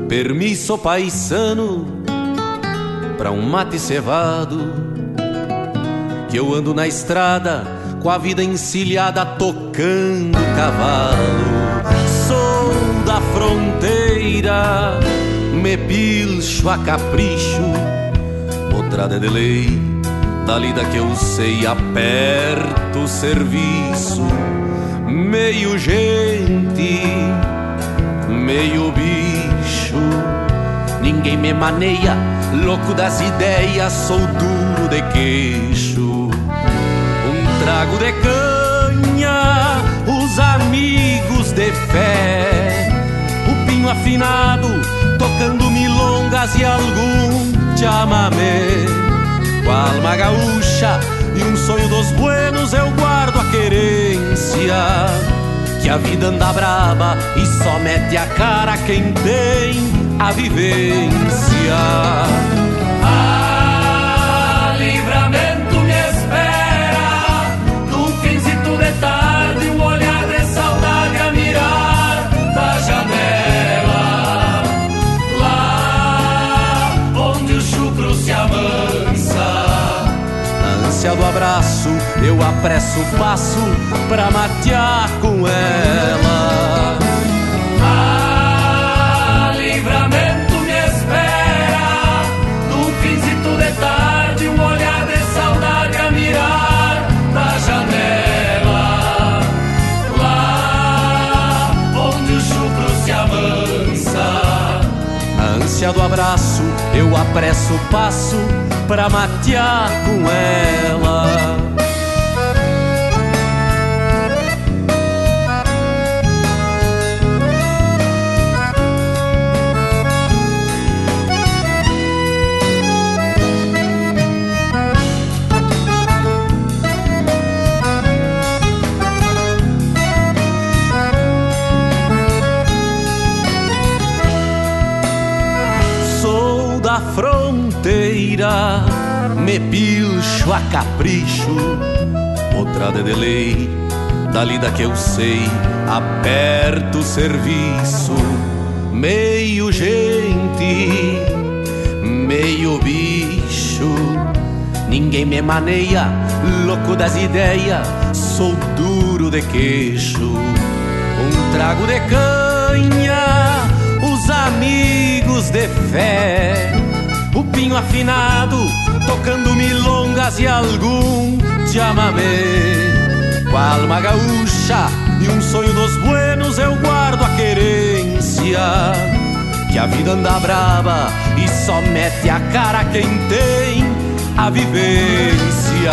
Permisso paisano, pra um mate cevado. Que eu ando na estrada, com a vida encilhada, tocando cavalo. Sou da fronteira, me pilcho a capricho, potrada de lei, da lida que eu sei, aperto o serviço, meio gente, meio bicho, ninguém me maneia, louco das ideias, sou duro de queixo, um trago de canha, os amigos de fé, o pinho afinado, tocando milongas e algum chamamé. Alma gaúcha e um sonho dos buenos eu guardo a querência. Que a vida anda braba e só mete a cara quem tem a vivência. Ânsia do abraço, eu apresso o passo pra matear com ela. Ah, livramento me espera num fincito de tarde, um olhar de saudade a mirar da janela. Lá onde o chucro se amansa. Na ânsia do abraço, eu apresso o passo pra matear com ela. Me pilcho a capricho, outra de delay, da que eu sei, aperto o serviço, meio gente, meio bicho, ninguém me maneia, louco das ideias, sou duro de queixo, um trago de canha, os amigos de fé, o pinho afinado, tocando milongas e algum chamamé. Com a alma gaúcha e um sonho dos buenos eu guardo a querência. Que a vida anda brava e só mete a cara quem tem a vivência.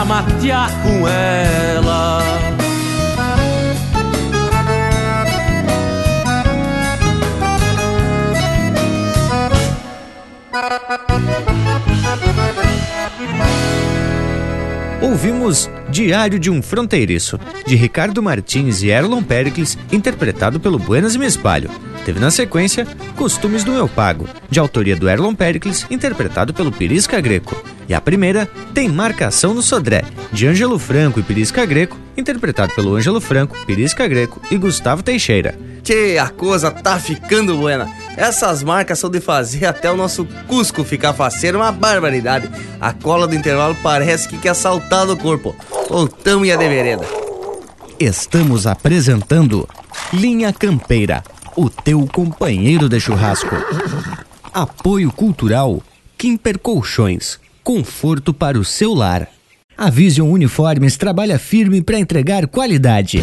pra matear com ela. Ouvimos Diário de um Fronteiriço, de Ricardo Martins e Erlon Pericles, interpretado pelo Buenas e Me Espalho. Teve na sequência Costumes do Eu Pago, de autoria do Erlon Pericles, interpretado pelo Pirisca Greco. E a primeira tem Marcação no Sodré, de Ângelo Franco e Pirisca Greco, interpretado pelo Ângelo Franco, Pirisca Greco e Gustavo Teixeira. Tchê, a coisa tá ficando buena. Essas marcas são de fazer até o nosso Cusco ficar faceiro, uma barbaridade. A cola do intervalo parece que quer saltar do corpo. Voltamos e a de vereda. Estamos apresentando Linha Campeira, o teu companheiro de churrasco. Apoio Cultural Kimper Colchões, conforto para o seu lar. A Vision Uniformes trabalha firme para entregar qualidade.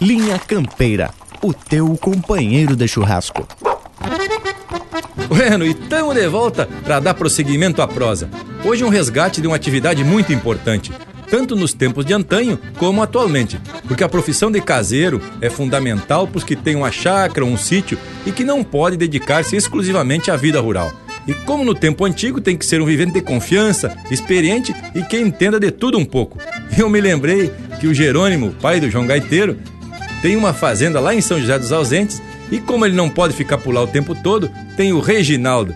Linha Campeira, o teu companheiro de churrasco. Bueno, e tamo de volta para dar prosseguimento à prosa. Hoje um resgate de uma atividade muito importante, tanto nos tempos de antanho como atualmente, porque a profissão de caseiro é fundamental para os que têm uma chácara ou um sítio e que não pode dedicar-se exclusivamente à vida rural. E como no tempo antigo tem que ser um vivente de confiança, experiente e que entenda de tudo um pouco. Eu me lembrei que o Jerônimo, pai do João Gaiteiro, tem uma fazenda lá em São José dos Ausentes e como ele não pode ficar por lá o tempo todo, tem o Reginaldo,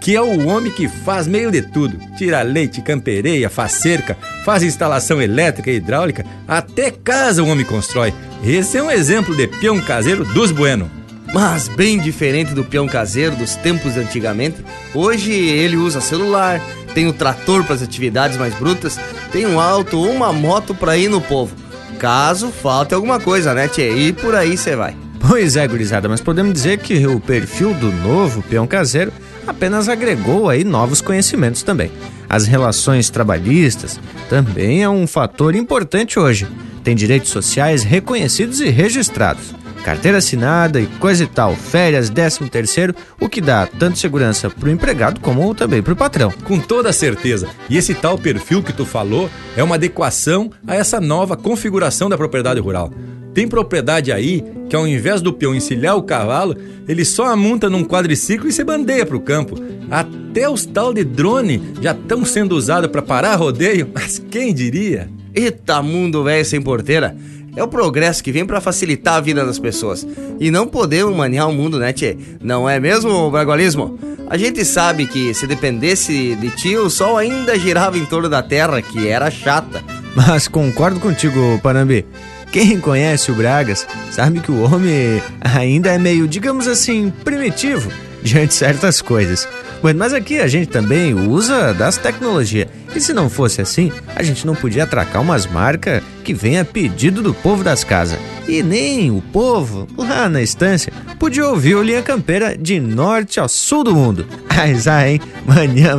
que é o homem que faz meio de tudo. Tira leite, campereia, faz cerca, faz instalação elétrica e hidráulica, até casa o homem constrói. Esse é um exemplo de peão caseiro dos bueno. Mas bem diferente do peão caseiro dos tempos de antigamente, hoje ele usa celular, tem o trator para as atividades mais brutas, tem um auto ou uma moto para ir no povo. Caso falte alguma coisa, né, tchê? E por aí você vai. Pois é, gurizada, mas podemos dizer que o perfil do novo peão caseiro apenas agregou aí novos conhecimentos também. As relações trabalhistas também é um fator importante hoje. Tem direitos sociais reconhecidos e registrados. Carteira assinada e coisa e tal, férias, décimo terceiro, o que dá tanto segurança para o empregado como também para o patrão. Com toda certeza. E esse tal perfil que tu falou é uma adequação a essa nova configuração da propriedade rural. Tem propriedade aí que ao invés do peão encilhar o cavalo, ele só amunta num quadriciclo e se bandeia pro campo. Até os tal de drone já estão sendo usados para parar rodeio, *laughs* mas quem diria? Eita mundo velho sem porteira! É o progresso que vem para facilitar a vida das pessoas. E não podemos manear o mundo, né, tchê? Não é mesmo, Bragualismo? A gente sabe que se dependesse de ti, o sol ainda girava em torno da Terra, que era chata. Mas concordo contigo, Panambi. Quem conhece o Bragas sabe que o homem ainda é meio, digamos assim, primitivo diante de certas coisas. Mas aqui a gente também usa das tecnologias. E se não fosse assim, a gente não podia atracar umas marcas que vem a pedido do povo das casas. E nem o povo, lá na estância, podia ouvir o Linha Campeira de norte ao sul do mundo. *laughs* Mas ah, hein?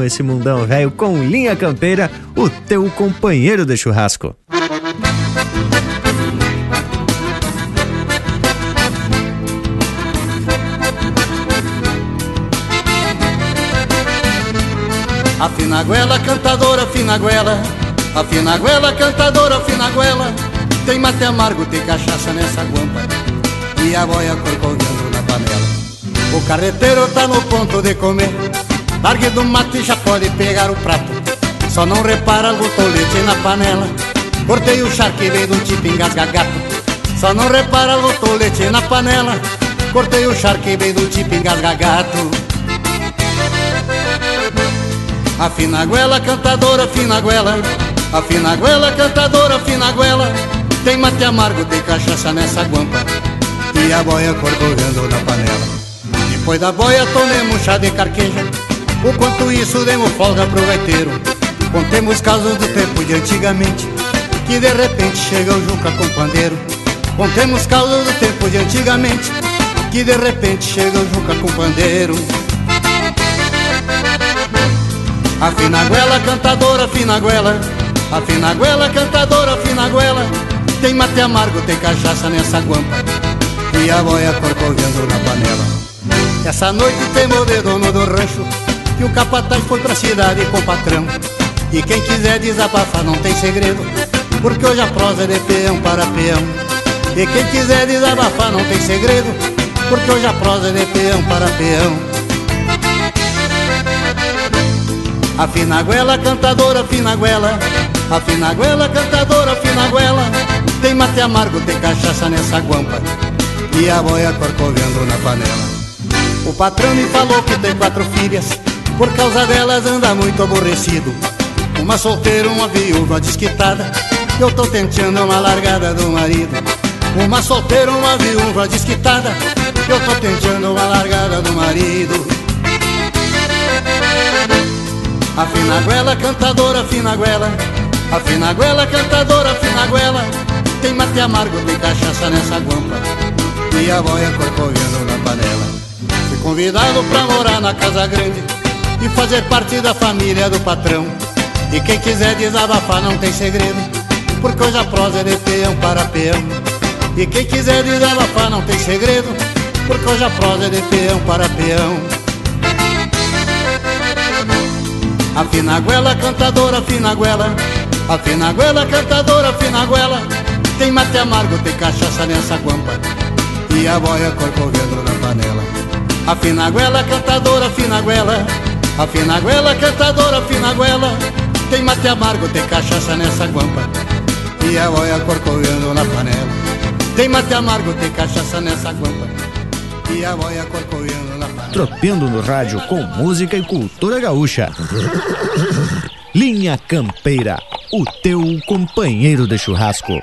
Esse mundão velho com Linha Campeira, o teu companheiro de churrasco. A fina goela, cantadora, fina goela A fina goela, cantadora, fina goela Tem mate amargo, tem cachaça nessa guampa. E a boia corcovando na panela. O carreteiro tá no ponto de comer. Largue do mate já pode pegar o prato. Só não repara o tolete na panela. Cortei o charque veio do tipo engasga gato Só não repara o tolete na panela. Cortei o charque veio do tipo engasga gato a fina goela, cantadora, fina goela A fina goela, cantadora, fina goela Tem mate amargo, tem cachaça nessa guampa. E a boia corcorrendo na panela. Depois da boia tomemos chá de carqueja. O quanto isso demos folga pro gaiteiro. Contemos casos do tempo de antigamente Que de repente chega o Juca com pandeiro. Contemos casos do tempo de antigamente Que de repente chega o Juca com pandeiro a fina goela, cantadora, fina goela A fina goela, cantadora, fina goela Tem mate amargo, tem cachaça nessa guampa. E a boia corcovendo na panela. Essa noite tem de dono do rancho Que o capataz foi pra cidade com o patrão. E quem quiser desabafar não tem segredo Porque hoje a prosa é de peão para peão. E quem quiser desabafar não tem segredo Porque hoje a prosa é de peão para peão A fina goela, cantadora, fina goela A fina goela, cantadora, fina goela Tem mate amargo, tem cachaça nessa guampa. E a boia corcovendo na panela. O patrão me falou que tem quatro filhas. Por causa delas anda muito aborrecido. Uma solteira, uma viúva desquitada. Eu tô tentando uma largada do marido. Uma solteira, uma viúva desquitada. Eu tô tentando uma largada do marido a fina goela, cantadora, fina goela A fina goela, cantadora, fina goela Tem mate amargo, tem cachaça nessa guampa. E a boia corcovendo na panela. Fui convidado pra morar na casa grande E fazer parte da família do patrão. E quem quiser desabafar não tem segredo Porque hoje a prosa é de peão para peão. E quem quiser desabafar não tem segredo Porque hoje a prosa é de peão para peão A fina goela, cantadora, fina goela A fina goela, cantadora, fina goela Tem mate amargo, tem cachaça nessa guampa. E a boia corcovendo na panela. A fina goela, cantadora, fina goela Afina a goela, cantadora, afina a goela Tem mate amargo, tem cachaça nessa guampa. E a boia corcovando na panela. Tem mate amargo, tem cachaça nessa guampa. E a boia corcovando na panela Tropeando no rádio com música e cultura gaúcha Linha Campeira, o teu companheiro de churrasco.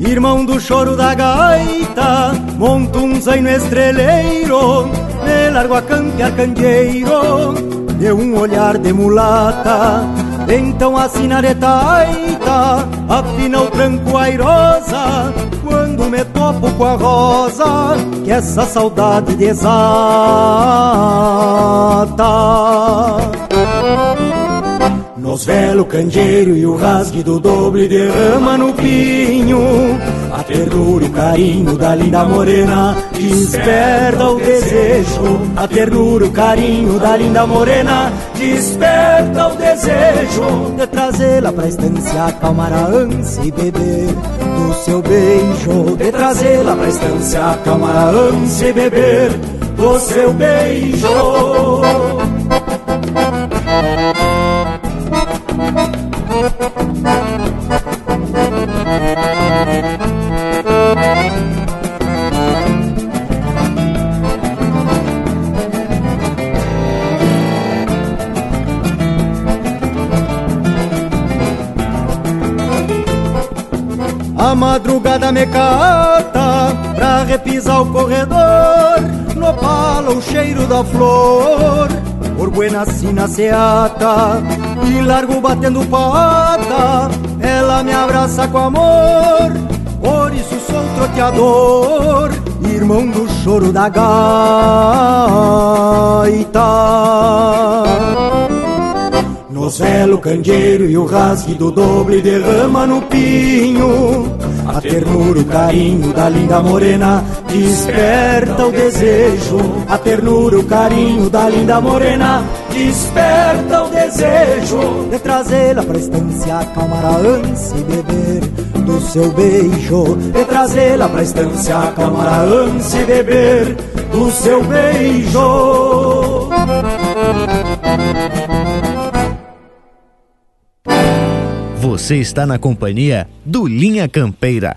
Irmão do choro da gaita, monto um zaino estreleiro, me largo a campear candeeiro, deu um olhar de mulata, então a sinaretaita afina o tranco airosa, quando me topo com a rosa, que essa saudade desata. Nos velo candeeiro e o rasgue do doble derrama no pinho ternura o carinho da linda morena. Desperta o desejo A ternura o carinho da linda morena. Desperta o desejo De trazê-la pra estância acalmar a ânsia e beber do seu beijo. De trazê-la pra estância acalmar a ânsia e beber do seu beijo madrugada me cata pra repisar o corredor No palo o cheiro da flor. Por buena sina seata E largo batendo pata Ela me abraça com amor. Por isso sou troteador Irmão do choro da gaita. Nos velo candeeiro e o rasgue do doble derrama no pinho ternura, o carinho da linda morena. Desperta o desejo A ternura, o carinho da linda morena. Desperta o desejo De trazê-la pra estância, acalmar a ânsia e beber do seu beijo. De trazê-la pra estância, acalmar a ânsia e beber do seu beijo. Você está na companhia do Linha Campeira,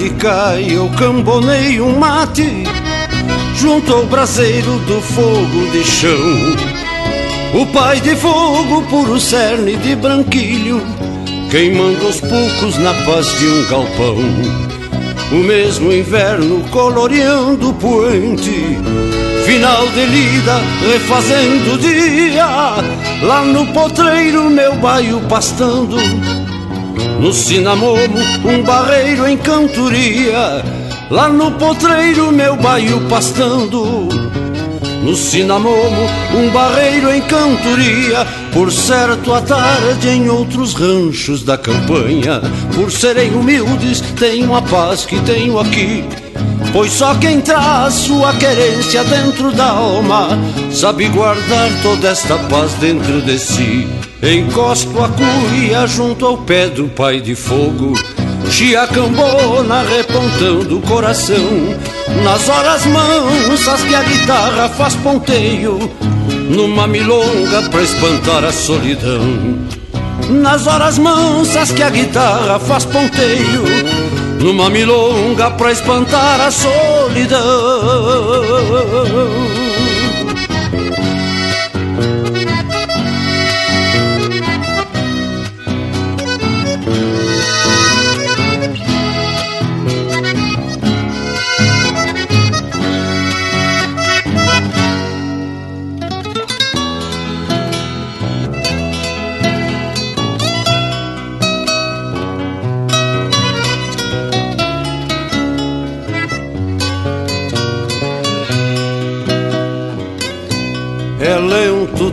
Tarde cai, eu cambonei um mate Junto ao braseiro do fogo de chão. O pai de fogo, puro cerne de branquilho Queimando os poucos na paz de um galpão. O mesmo inverno coloreando o poente Final de lida, refazendo o dia. Lá no potreiro, meu baio pastando no cinamomo, um barreiro em cantoria. Lá no potreiro, meu baio pastando. No cinamomo, um barreiro em cantoria. Por certo, à tarde em outros ranchos da campanha. Por serem humildes, tenho a paz que tenho aqui. Pois só quem traz sua querência dentro da alma Sabe guardar toda esta paz dentro de si Encosto a cuia junto ao pé do pai de fogo Chiacambona repontando o coração. Nas horas mansas que a guitarra faz ponteio Numa milonga pra espantar a solidão. Nas horas mansas que a guitarra faz ponteio Numa milonga pra espantar a solidão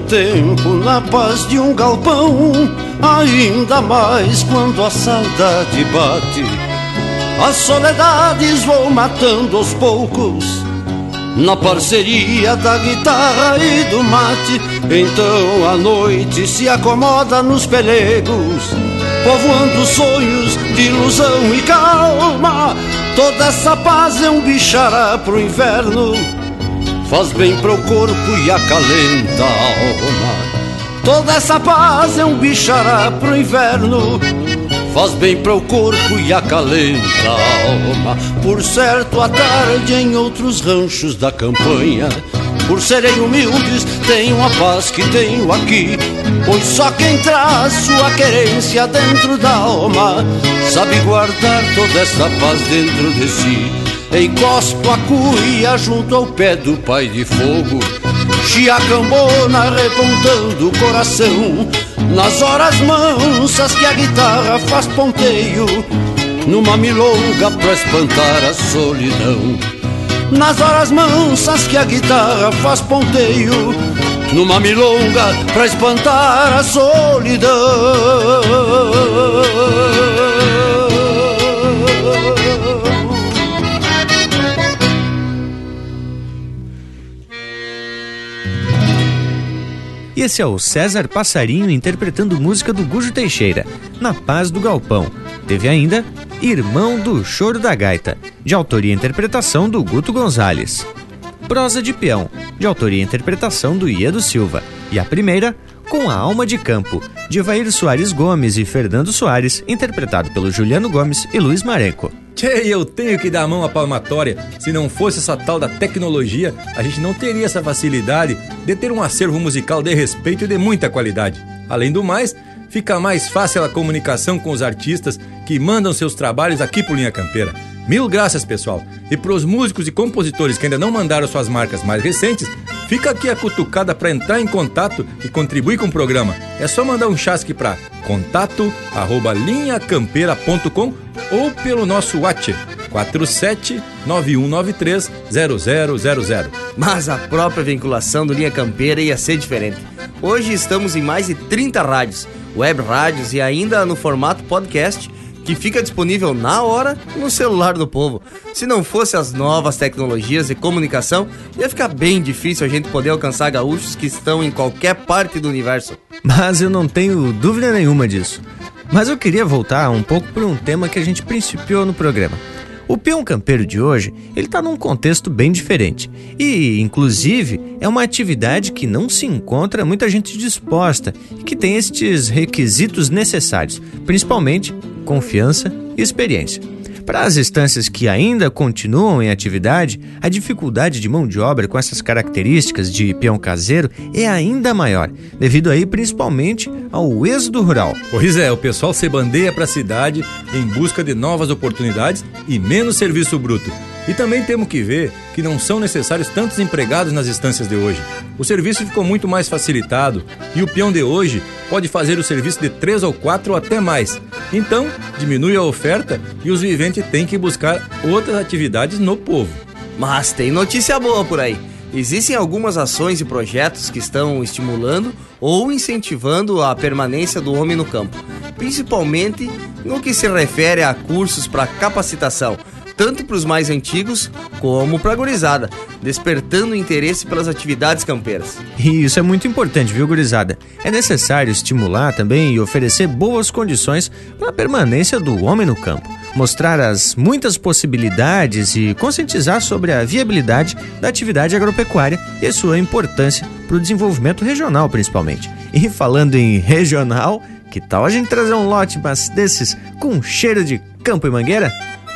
tempo na paz de um galpão, ainda mais quando a saudade bate. As soledades vou matando aos poucos, na parceria da guitarra e do mate. Então a noite se acomoda nos pelegos, povoando sonhos de ilusão e calma. Toda essa paz é um bichará pro inferno faz bem pro corpo e acalenta a alma. Toda essa paz é um bichará pro inverno, faz bem pro corpo e acalenta a alma. Por certo, à tarde em outros ranchos da campanha, por serem humildes, tenho a paz que tenho aqui. Pois só quem traz sua querência dentro da alma sabe guardar toda essa paz dentro de si. Encosto a cuia junto ao pé do pai de fogo. Chiacambona repontando o coração. Nas horas mansas que a guitarra faz ponteio. Numa milonga pra espantar a solidão. Nas horas mansas que a guitarra faz ponteio. Numa milonga pra espantar a solidão E esse é o César Passarinho interpretando música do Gujo Teixeira, Na Paz do Galpão. Teve ainda Irmão do Choro da Gaita, de autoria e interpretação do Guto Gonzalez. Prosa de Peão, de autoria e interpretação do Iedo Silva. E a primeira, Com a Alma de Campo, de Vair Soares Gomes e Fernando Soares, interpretado pelo Juliano Gomes e Luiz Marenco. Tchê, eu tenho que dar a mão à palmatória. Se não fosse essa tal da tecnologia, a gente não teria essa facilidade de ter um acervo musical de respeito e de muita qualidade. Além do mais, fica mais fácil a comunicação com os artistas que mandam seus trabalhos aqui por Linha Campeira. Mil graças, pessoal. E para os músicos e compositores que ainda não mandaram suas marcas mais recentes, fica aqui a cutucada para entrar em contato e contribuir com o programa. É só mandar um chasque para contato@linhacampeira.com ou pelo nosso WhatsApp 47 9193 0000. Mas a própria vinculação do Linha Campeira ia ser diferente. Hoje estamos em mais de 30 rádios, web rádios e ainda no formato podcast que fica disponível na hora no celular do povo. Se não fosse as novas tecnologias de comunicação, ia ficar bem difícil a gente poder alcançar gaúchos que estão em qualquer parte do universo. Mas eu não tenho dúvida nenhuma disso. Mas eu queria voltar um pouco para um tema que a gente principiou no programa. O peão campeiro de hoje, ele está num contexto bem diferente. E, inclusive, é uma atividade que não se encontra muita gente disposta e que tem estes requisitos necessários, principalmente confiança e experiência. Para as instâncias que ainda continuam em atividade, a dificuldade de mão de obra com essas características de peão caseiro é ainda maior, devido aí principalmente ao êxodo rural. Pois é, o pessoal se bandeia para a cidade em busca de novas oportunidades e menos serviço bruto. E também temos que ver que não são necessários tantos empregados nas instâncias de hoje. O serviço ficou muito mais facilitado e o peão de hoje pode fazer o serviço de três ou quatro ou até mais. Então, diminui a oferta e os viventes têm que buscar outras atividades no povo. Mas tem notícia boa por aí. Existem algumas ações e projetos que estão estimulando ou incentivando a permanência do homem no campo, principalmente no que se refere a cursos para capacitação, tanto para os mais antigos como para a gurizada, despertando interesse pelas atividades campeiras. E isso é muito importante, viu, gurizada? É necessário estimular também e oferecer boas condições para a permanência do homem no campo, mostrar as muitas possibilidades e conscientizar sobre a viabilidade da atividade agropecuária e sua importância para o desenvolvimento regional, principalmente. E falando em regional, que tal a gente trazer um lote mas desses com cheiro de campo e mangueira?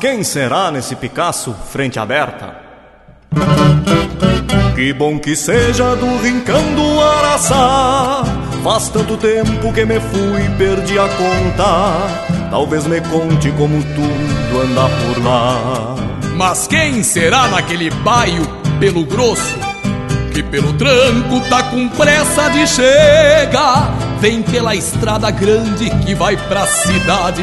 Quem será nesse Picasso frente aberta? Que bom que seja do rincão do Araçá. Faz tanto tempo que me fui e perdi a conta. Talvez me conte como tudo anda por lá. Mas quem será naquele baio pelo grosso? Que pelo tranco tá com pressa de chegar. Vem pela estrada grande que vai pra cidade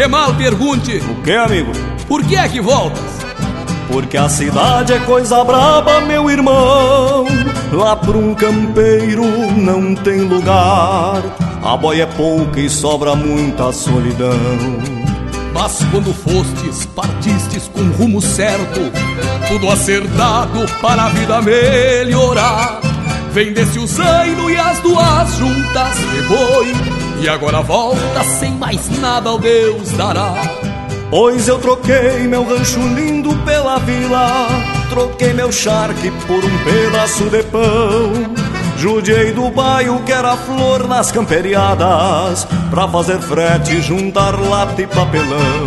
Que mal pergunte. O que, amigo? Por que é que voltas? Porque a cidade é coisa braba, meu irmão. Lá por um campeiro não tem lugar. A boia é pouca e sobra muita solidão. Mas quando fostes, partistes com rumo certo, tudo acertado para a vida melhorar. Vendesse o zaino e as duas juntas de boi, e agora volta sem mais nada ao Deus dará. Pois eu troquei meu rancho lindo pela vila, troquei meu charque por um pedaço de pão. Judiei do baio que era flor nas camperiadas, pra fazer frete juntar lata e papelão.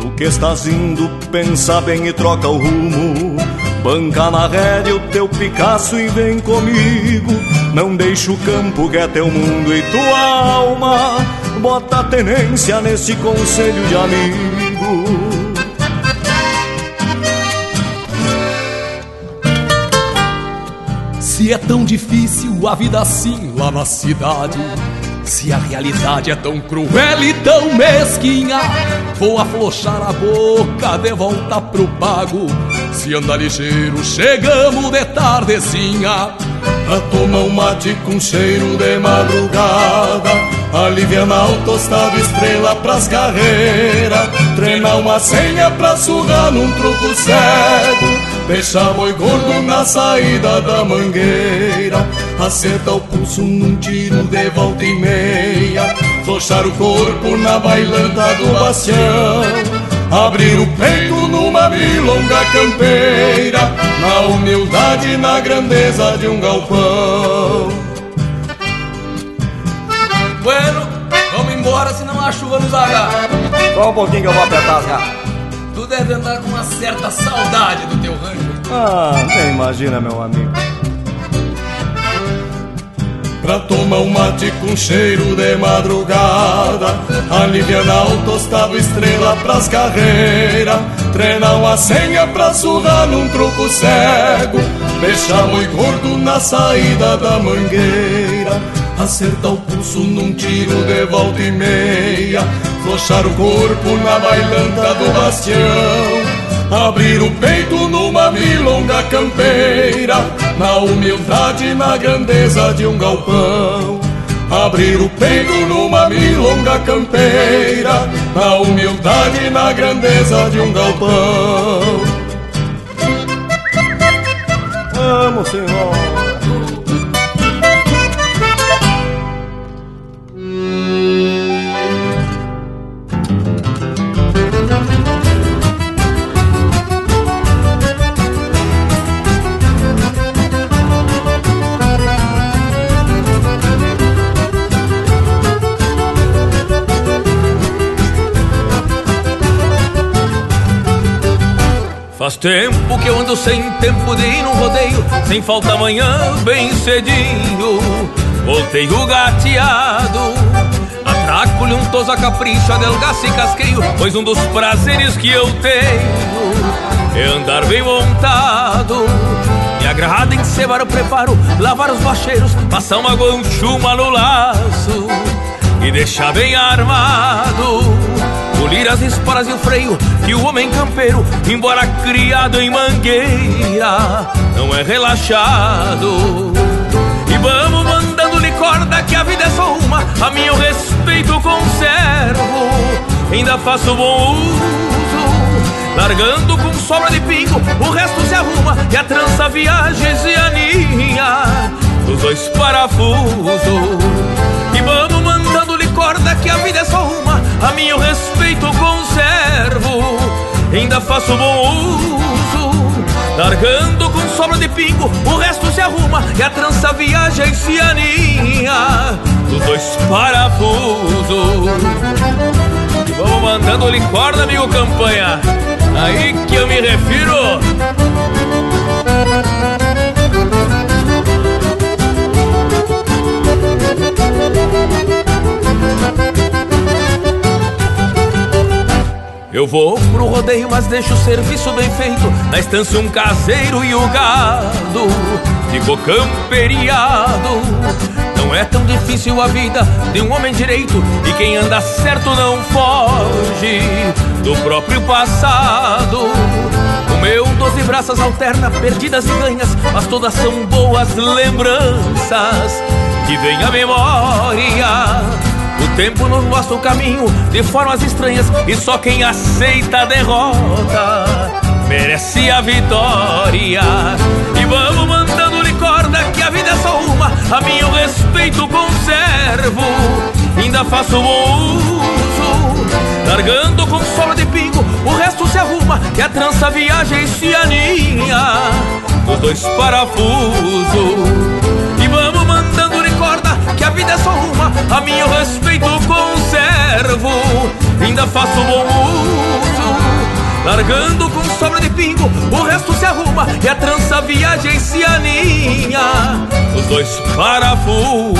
Tu que estás indo, pensa bem e troca o rumo. Banca na rédea o teu Picasso e vem comigo. Não deixa o campo que é teu mundo e tua alma bota tenência nesse conselho de amigo. Se é tão difícil a vida assim lá na cidade, se a realidade é tão cruel e tão mesquinha, vou aflochar a boca de volta pro pago. Se anda ligeiro, chegamos de tardezinha. A tomar um mate com cheiro de madrugada Aliviar o tostado estrela pras carreiras Treinar uma senha pra surrar num truco cego Deixar boi gordo na saída da mangueira Acertar o pulso num tiro de volta e meia. Flochar o corpo na bailanta do bastião Abrir o peito numa milonga campeira. Na humildade e na grandeza de um galpão. Bueno, vamos embora senão a chuva nos agarra. Só um pouquinho que eu vou apertar as garras Tu deve andar com uma certa saudade do teu rancho. Ah, nem imagina meu amigo Pra tomar um mate com cheiro de madrugada. Aliviar o tostado estrela pras carreiras. Treinar uma senha pra surrar num truco cego. Fechar boi gordo na saída da mangueira. Acertar o pulso num tiro de volta e meia. Flochar o corpo na bailanta do bastião Abrir o peito numa milonga campeira Na humildade na grandeza de um galpão. Abrir o peito numa milonga campeira Na humildade na grandeza de um galpão. Vamos, senhor Faz tempo que eu ando sem tempo de ir no rodeio, sem falta amanhã, bem cedinho. Voltei o gateado, atraco-lhe um toso a capricho, adelgaço e casqueio, pois um dos prazeres que eu tenho é andar bem montado. Me agrada em cebar o preparo, lavar os bacheiros, passar uma gonchuma no laço e deixar bem armado polir as esporas e o freio que o homem campeiro, embora criado em mangueira, não é relaxado. E vamos mandando-lhe corda que a vida é só uma, a mim eu respeito conservo, ainda faço bom uso, largando com sobra de pingo, o resto se arruma e a trança viagens e aninha dos dois parafusos. E vamos mandando-lhe corda que a vida é só uma, a mim eu respeito conservo, ainda faço bom uso. Largando com sobra de pingo, o resto se arruma e a trança viaja e se aninha dos dois parafusos. Vamos mandando-lhe corda, amigo campanha, aí que eu me refiro. Eu vou pro rodeio, mas deixo o serviço bem feito. Na estância, um caseiro e o gado ficou camperiado. Não é tão difícil a vida de um homem direito. E quem anda certo não foge do próprio passado. O meu doze braças alterna, perdidas e ganhas, mas todas são boas lembranças que vem à memória. Tempo nos mostra o caminho de formas estranhas e só quem aceita a derrota merece a vitória. E vamos mandando-lhe corda que a vida é só uma, a mim eu respeito conservo, ainda faço uso. Largando com sola de pingo, o resto se arruma e a trança viaja e se aninha dos dois parafusos. A vida é só uma, a mim eu respeito conservo, ainda faço bom uso. Largando com sobra de pingo, o resto se arruma e a trança viaja se aninha dos dois parafusos,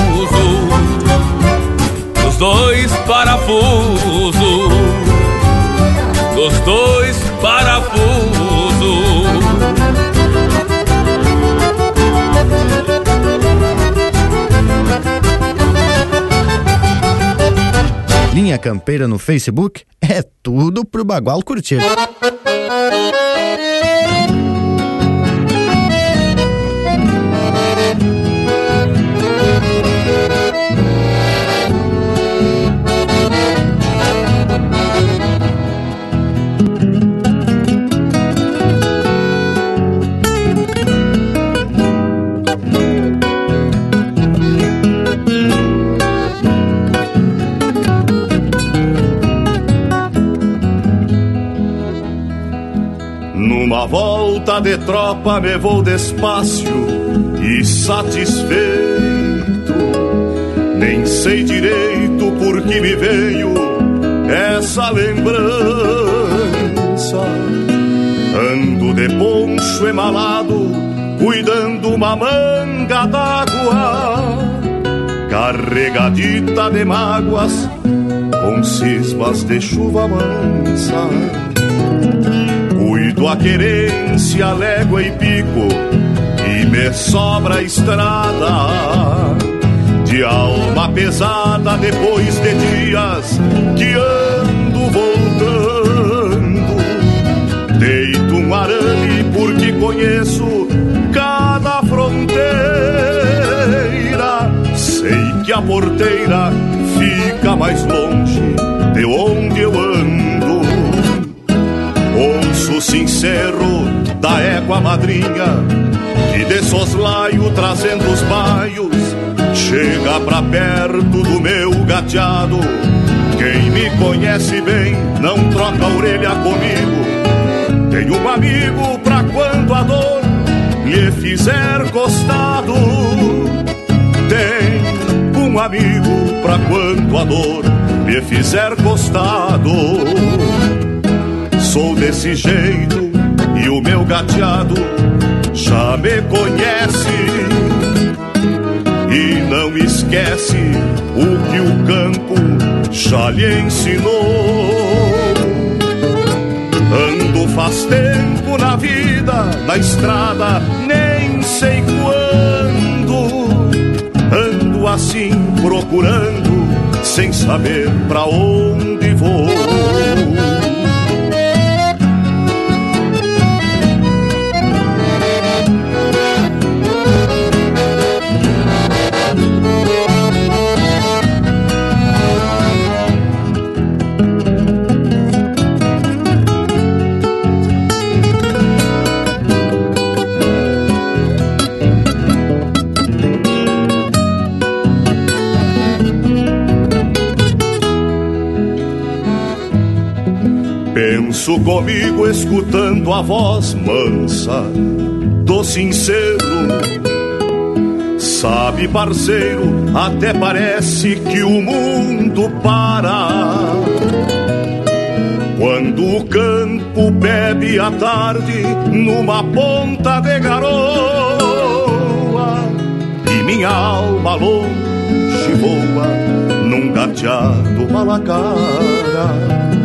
dos dois parafusos, dos dois parafusos. Linha Campeira no Facebook é tudo pro Bagual curtir. Numa volta de tropa me vou despacio e satisfeito. Nem sei direito por que me veio essa lembrança. Ando de poncho emalado, cuidando uma manga d'água, carregadita de mágoas, com cismas de chuva mansa. Cuido a querência, légua e pico, e me sobra estrada de alma pesada depois de dias que ando voltando. Deito um arame porque conheço cada fronteira. Sei que a porteira fica mais longe de onde Ouço o sincero da égua madrinha que de soslaio trazendo os baios chega pra perto do meu gateado. Quem me conhece bem não troca a orelha comigo. Tenho um amigo pra quando a dor lhe fizer costado. Tem um amigo pra quando a dor lhe fizer costado. Sou desse jeito gateado já me conhece e não esquece o que o campo já lhe ensinou. Ando faz tempo na vida, na estrada, nem sei quando. Ando assim procurando, sem saber pra onde vou. Penso comigo escutando a voz mansa do sincero. Sabe, parceiro, até parece que o mundo para. Quando o campo bebe à tarde numa ponta de garoa e minha alma longe voa num gateado malacara.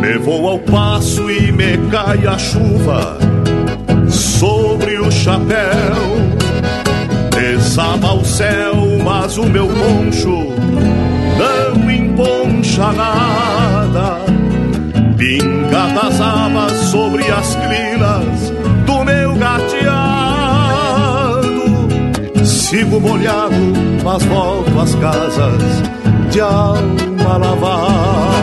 Me vou ao passo e me cai a chuva sobre o chapéu. Desaba o céu, mas o meu poncho não emponcha nada. Pinga das abas sobre as crinas do meu gateado. Sigo molhado, mas volto às casas de alma lavada.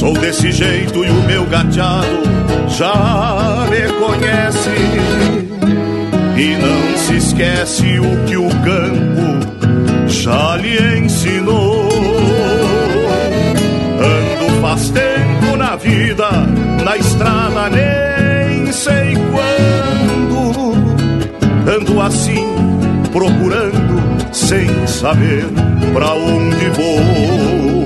Sou desse jeito e o meu gateado já me conhece. E não se esquece o que o campo já lhe ensinou. Ando faz tempo na vida, na estrada nem sei quando. Ando assim, procurando, sem saber pra onde vou.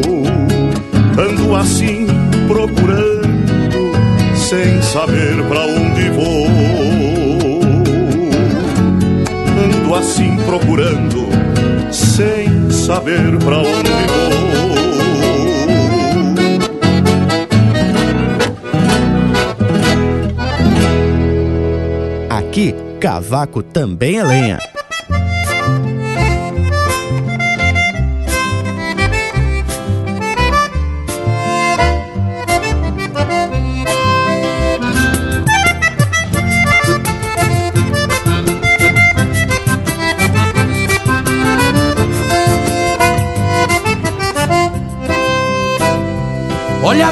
Ando assim procurando, sem saber pra onde vou. Ando assim procurando, sem saber pra onde vou. Aqui, cavaco também é lenha.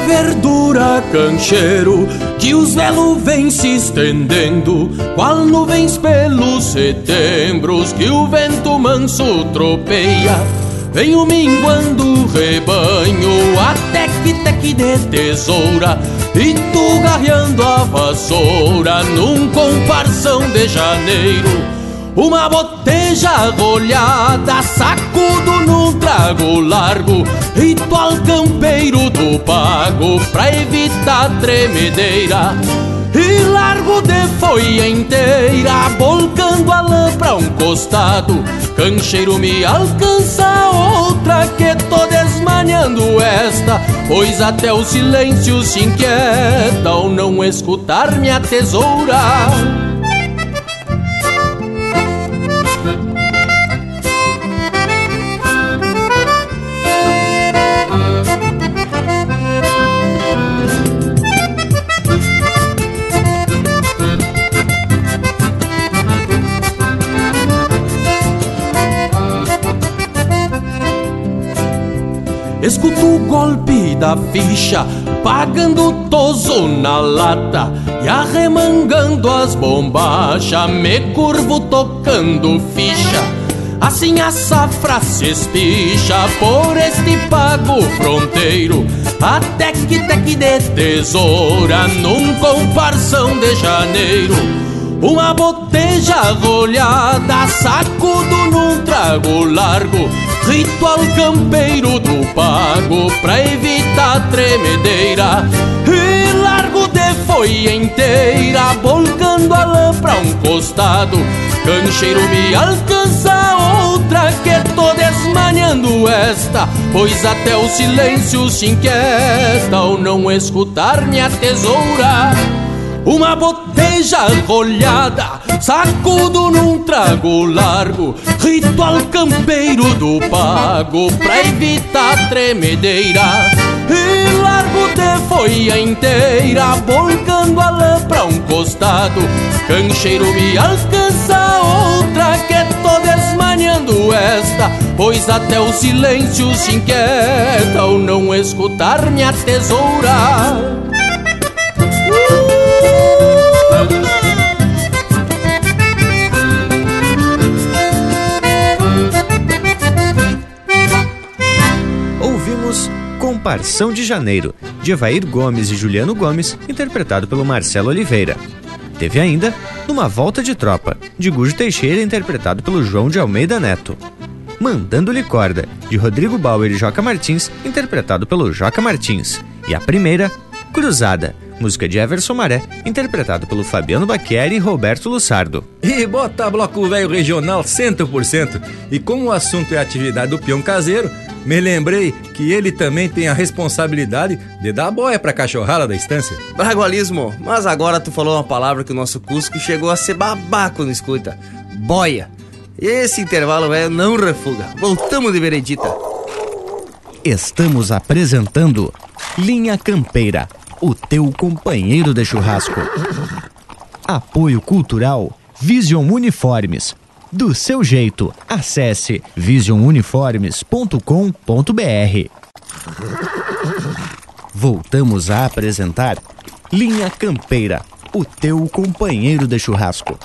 Verdura, cancheiro, que os velos vêm se estendendo, qual nuvens pelos setembros que o vento manso tropeia. Venho minguando o rebanho até que teque de tesoura E tu garreando a vassoura num comparsão de janeiro uma boteja rolhada, sacudo num trago largo Ritual campeiro pago pra evitar tremedeira. E largo de foia inteira, volcando a lã pra um costado. Cancheiro me alcança outra que tô desmanhando esta. Pois até o silêncio se inquieta ao não escutar minha tesoura golpe da ficha, pagando toso na lata e arremangando as bombachas, me curvo tocando ficha. Assim a safra se espicha por este pago fronteiro, até que teque de tesoura num comparsão de janeiro. Uma boteja rolhada, sacudo num trago largo Ritual campeiro do pago pra evitar tremedeira E largo de foi inteira, volcando a lã pra um costado. Cancheiro me alcança outra que tô desmanhando esta, pois até o silêncio se inquieta ao não escutar minha tesoura. Uma boteja rolhada, sacudo num trago largo, ritual campeiro do pago pra evitar tremedeira. E largo de folha inteira, volcando a lã pra um costado. Cancheiro me alcança outra que tô desmanhando esta, pois até o silêncio se inquieta ao não escutar minha tesoura. Comparção de Janeiro, de Evair Gomes e Juliano Gomes, interpretado pelo Marcelo Oliveira. Teve ainda Numa Volta de Tropa, de Gujo Teixeira, interpretado pelo João de Almeida Neto. Mandando-lhe Corda, de Rodrigo Bauer e Joca Martins, interpretado pelo Joca Martins. E a primeira, Cruzada, música de Everson Maré, interpretado pelo Fabiano Baqueri e Roberto Lussardo. E bota bloco velho regional 100%. E como o assunto é a atividade do peão caseiro, me lembrei que ele também tem a responsabilidade de dar a boia pra cachorrada da estância. Bragualismo, mas agora tu falou uma palavra que o nosso Cusco chegou a ser babaco no escuta. Boia. Esse intervalo velho não refuga. Voltamos de veredita. Estamos apresentando Linha Campeira, o teu companheiro de churrasco. Apoio Cultural Vision Uniformes. Do seu jeito, acesse visionuniformes.com.br. Voltamos a apresentar Linha Campeira, o teu companheiro de churrasco.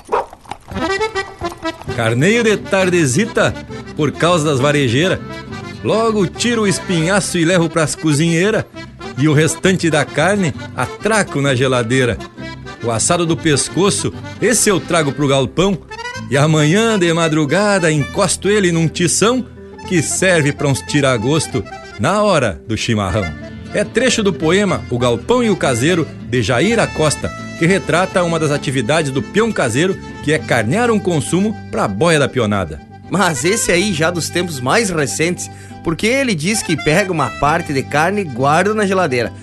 Carneio de tardezita, por causa das varejeiras. Logo tiro o espinhaço e levo pras cozinheiras. E o restante da carne atraco na geladeira. O assado do pescoço, esse eu trago pro galpão. E amanhã de madrugada encosto ele num tição que serve para uns tiragosto na hora do chimarrão. É trecho do poema O Galpão e o Caseiro, de Jair Acosta, que retrata uma das atividades do peão caseiro, que é carnear um consumo para a boia da pionada. Mas esse aí já dos tempos mais recentes, porque ele diz que pega uma parte de carne e guarda na geladeira.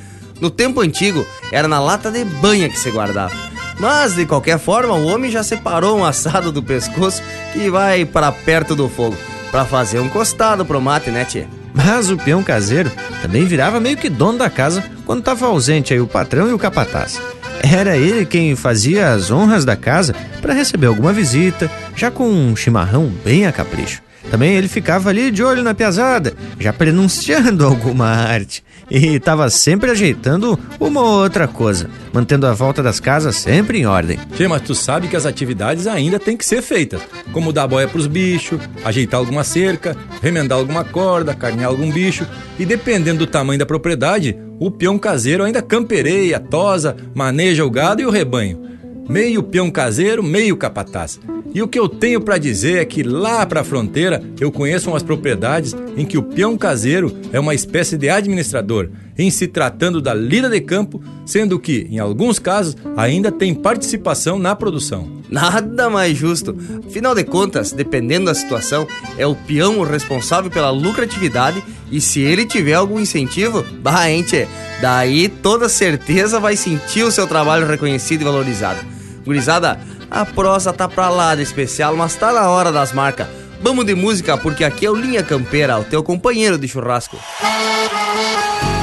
No tempo antigo, era na lata de banha que se guardava. Mas, de qualquer forma, o homem já separou um assado do pescoço que vai para perto do fogo, para fazer um costado pro mate, né, tchê? Mas o peão caseiro também virava meio que dono da casa quando estava ausente aí o patrão e o capataz. Era ele quem fazia as honras da casa para receber alguma visita, já com um chimarrão bem a capricho. Também ele ficava ali de olho na piazada, já prenunciando *laughs* alguma arte. E estava sempre ajeitando uma ou outra coisa, mantendo a volta das casas sempre em ordem. Tchê, mas tu sabe que as atividades ainda têm que ser feitas, como dar boia pros bichos, ajeitar alguma cerca, remendar alguma corda, carnear algum bicho. E dependendo do tamanho da propriedade, o peão caseiro ainda campereia, tosa, maneja o gado e o rebanho. Meio peão caseiro, meio capataz. E o que eu tenho para dizer é que lá para a fronteira eu conheço umas propriedades em que o peão caseiro é uma espécie de administrador, em se tratando da lida de campo, sendo que, em alguns casos, ainda tem participação na produção. Nada mais justo. Afinal de contas, dependendo da situação, é o peão o responsável pela lucratividade e se ele tiver algum incentivo, bah, hein, tchê, daí toda certeza vai sentir o seu trabalho reconhecido e valorizado. Gurizada, a prosa tá pra lá de especial, mas tá na hora das marcas. Vamos de música, porque aqui é o Linha Campeira, o teu companheiro de churrasco. A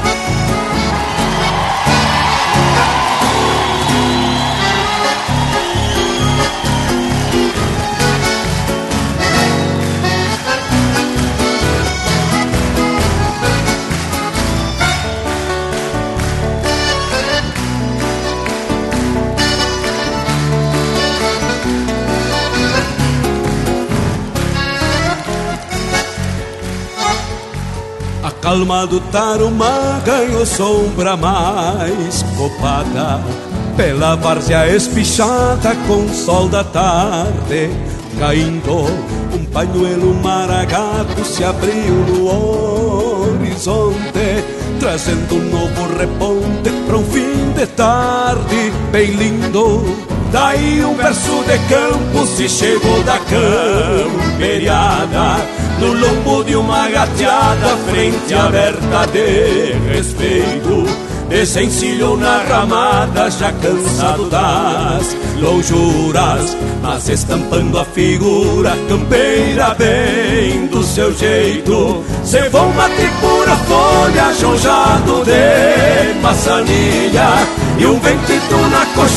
calma do tarumã ganhou sombra mais copada Pela várzea espichada com sol da tarde Caindo, um pañuelo maragato se abriu no horizonte Trazendo um novo reponte para um fim de tarde bem lindo. Daí um verso de campo se chegou da camperiada No lombo de uma gateada, frente aberta de respeito Desencilhou na ramada, já cansado das. Lonjuras Mas estampando a figura campeira bem do seu jeito. Cevou uma tripura folha, jonjado de maçanilha E um ventito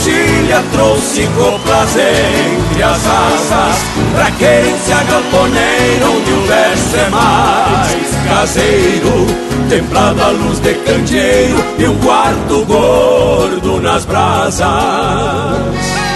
coxilha trouxe coplas entre as asas Pra quem se agalponeira onde o verso é mais caseiro. Templado à luz de candeeiro e um quarto gordo nas brasas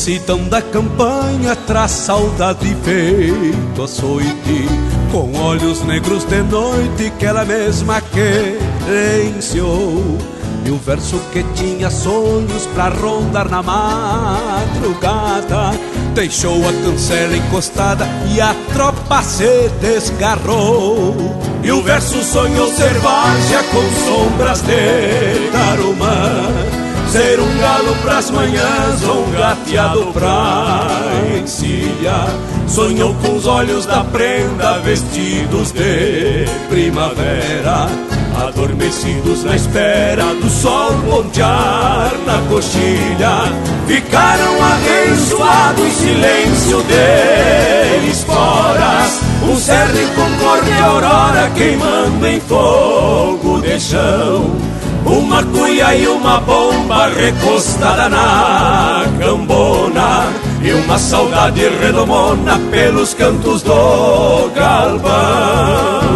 mansidão da campanha traz saudade feito açoite Com olhos negros de noite que ela mesma querenciou E o verso que tinha sonhos pra rondar na madrugada Deixou a cancela encostada e a tropa se desgarrou. E o verso sonhou ser várzea com sombras de tarumã Ser um galo pras manhãs ou um gateado pra encilha Sonhou com os olhos da prenda vestidos de primavera Adormecidos na espera do sol pontear na coxilha. Ficaram arrençoados em silêncio de esporas Um cerne com cor de aurora queimando em fogo de chão uma cuia e uma bomba recostada na cambona E uma saudade redomona pelos cantos do galpão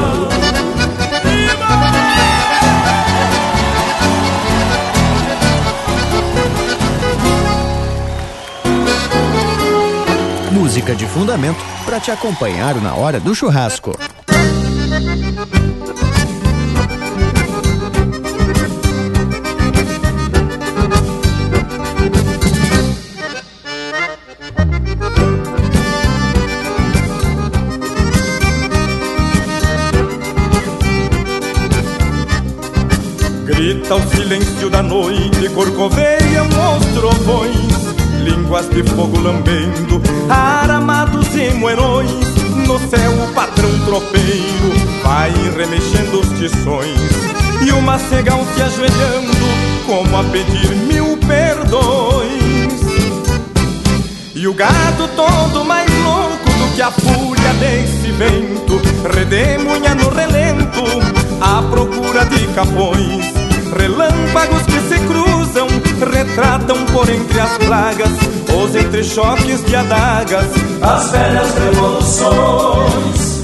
Música de fundamento para te acompanhar na hora do churrasco. O silêncio da noite, corcoveiam os trovões Línguas de fogo lambendo, aramados e moerões. No céu o patrão tropeiro vai remexendo os tições. E o macegão se ajoelhando como a pedir mil perdões. E o gado todo mais louco do que a fúria desse vento Redemunha no relento à procura de capões Relâmpagos que se cruzam, retratam por entre as plagas, os entrechoques de adagas, as velhas revoluções.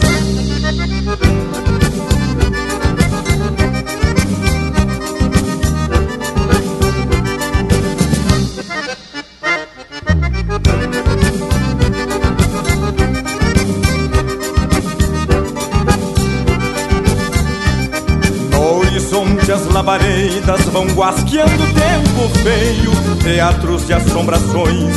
Vão guasqueando tempo feio, teatros de assombrações,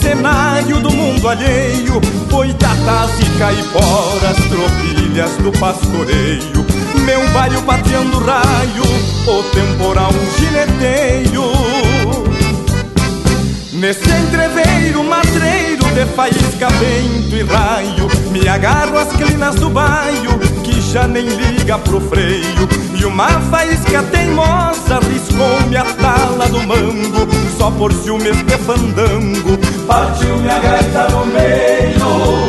cenário do mundo alheio, boitatas e caiporas, tropilhas do pastoreio, meu bairro pateando raio, o temporal gineteio. Nesse entreveiro matreiro de faísca, vento e raio, me agarro às clinas do baio, que já nem liga pro freio. E uma só por ciúmes de fandango, partiu minha gaita no meio.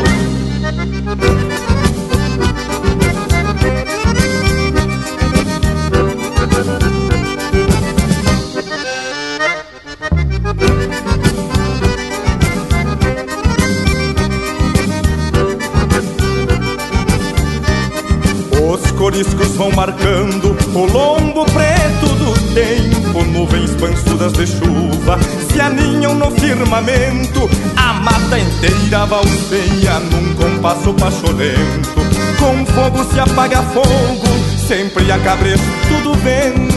De chuva se aninham no firmamento. A mata inteira balseia num compasso pacholento. Com fogo se apaga fogo, sempre a cabresto do vento.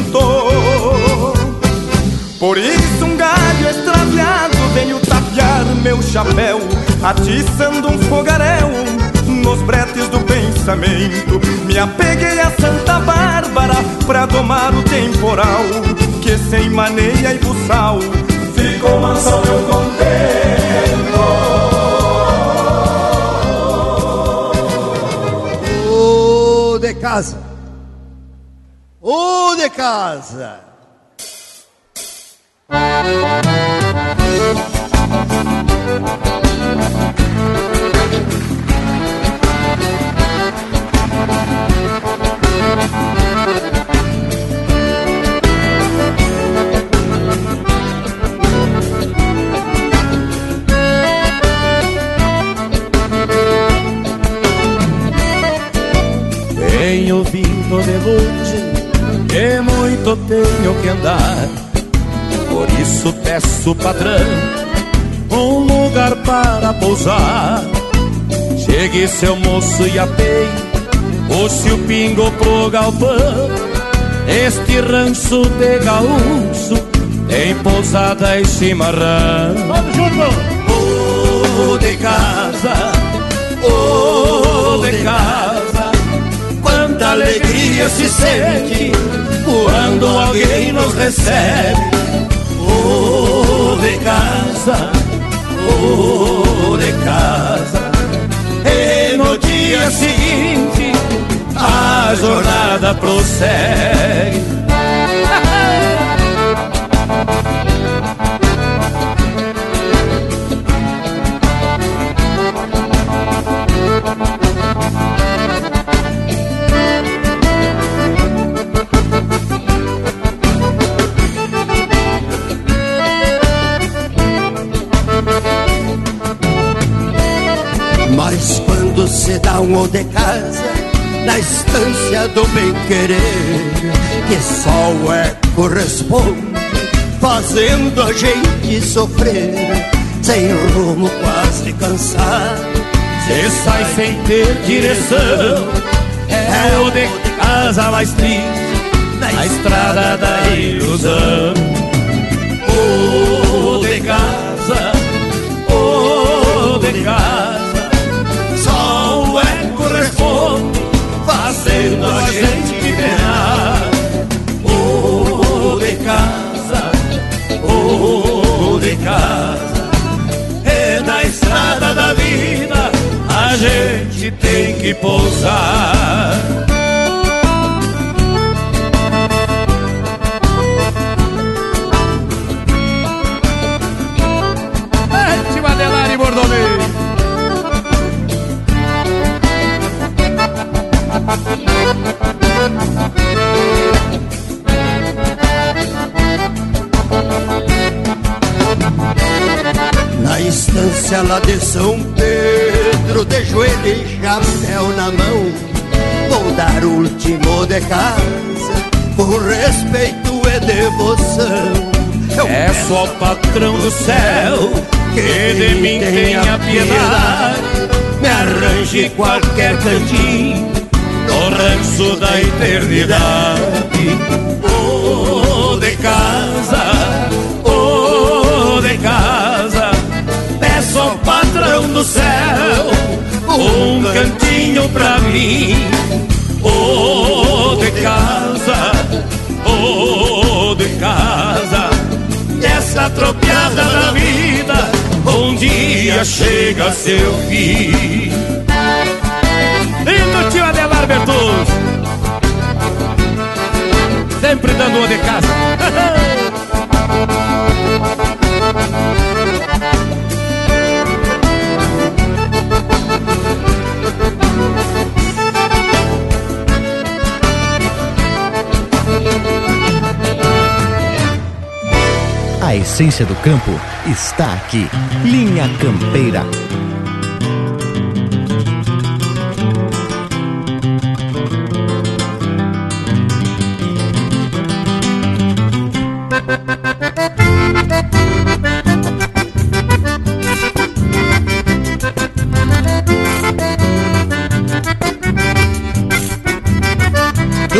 Por isso um galho extraviado veio tapear meu chapéu, atiçando um fogaréu nos bretes do pensamento. Me apeguei a Santa Bárbara pra domar o temporal, que sem maneia e buçal ficou manso meu contento. Ô de casa, ô de casa. Venho vindo de longe, e muito tenho que andar. Por isso peço, patrão, um lugar para pousar. Chegue seu moço e apei, puxe o pingo pro galpão. Este rancho de gaúcho tem pousada e chimarrão. Vamos! Oh, de casa, oh, de casa, quanta alegria se sente quando alguém nos recebe. Oh, de casa, oh, de casa. E no dia seguinte a jornada prossegue. Um ou de casa Na estância do bem-querer Que só o eco responde Fazendo a gente sofrer Sem rumo, quase cansado Cê sai sem ter direção. É o de casa mais triste Na estrada da ilusão. O de casa O de casa Fazendo a gente penar O de casa. O de casa. É na estrada da vida a gente tem que pousar. Estância lá de São Pedro De joelho e chapéu na mão Vou dar o último de casa Por respeito e devoção Eu É só o patrão do céu que de mim tenha piedade. Me arranje qualquer cantinho no rancho da eternidade. Oh, de casa, ao patrão do céu um cantinho pra mim. Oh, de casa, oh, de casa, essa tropiada da vida um dia chega seu fim. Lindo tio Adelar Bertus, sempre dando uma de casa. *laughs* A essência do campo está aqui. Linha Campeira.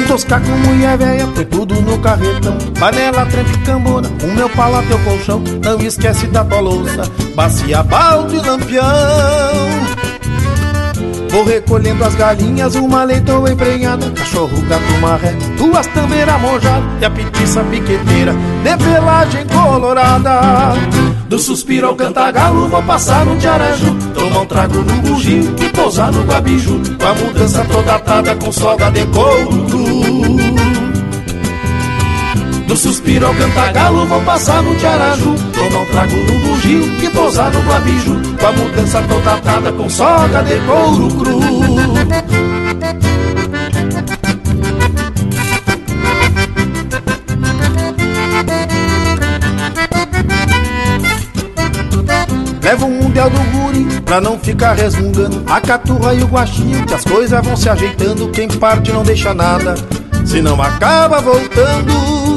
Toscar com mulher velha, no carretão. Panela, trepe, cambona, o meu pala, teu colchão. Não esquece da tua louça, bacia, balde, lampião. Vou recolhendo as galinhas, uma leitoa emprenhada Cachorro, gato, marré, duas tambeiras mojadas. E a petiça piqueteira, de pelagem colorada. Do suspiro ao cantagalo, vou passar no tiaraju Tomar um trago no bugio e pousar no guabiju. Com a mudança toda atada com soga de couro suspiro ao cantagalo vou passar no tiaraju. Tomar um trago no bugio e pousar no guabiju Com a mudança toda atada com soga de couro cru. Levo um mundial do guri pra não ficar resmungando. A caturra e o guachinho que as coisas vão se ajeitando. Quem parte não deixa nada, se não acaba voltando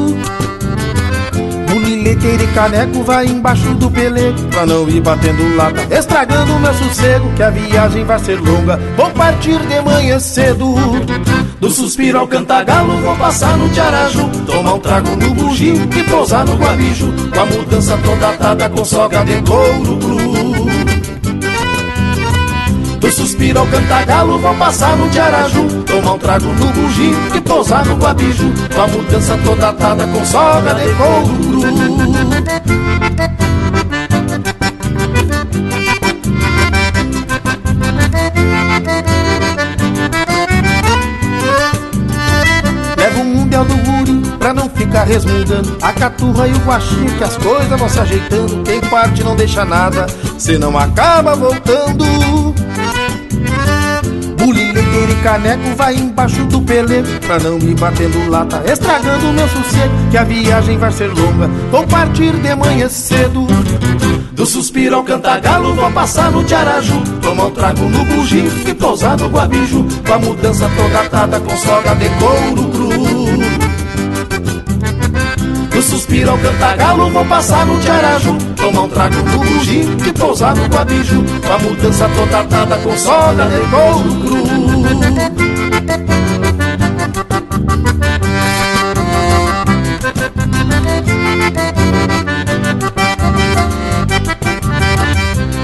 Bulileteiro e caneco vai embaixo do pelego Pra não ir batendo lata, estragando meu sossego Que a viagem vai ser longa, vou partir de manhã cedo. Do suspiro ao cantagalo, vou passar no tiaraju Tomar um trago no bugio e pousar no guabiju Com a mudança toda atada com soga de couro cru do suspiro ao cantagalo vou passar no tiaraju. Tomar um trago no bugio e pousar no guabiju. Com a mudança toda atada com soga de couro Levo um mundial do guri pra não ficar resmungando. A caturra e o guachinho que as coisas vão se ajeitando. Quem parte não deixa nada, se não acaba voltando caneco vai embaixo do pelego Pra não me batendo lata, estragando meu sossego Que a viagem vai ser longa, vou partir de manhã cedo. Do suspiro ao cantagalo vou passar no tiaraju. Tomar um trago no bugio e pousar no guabiju. Com a mudança toda atada com soga de couro cru. Do suspiro ao cantagalo vou passar no tiaraju. Tomar um trago no bugio e pousar no guabiju. Com a mudança toda atada com soga de couro cru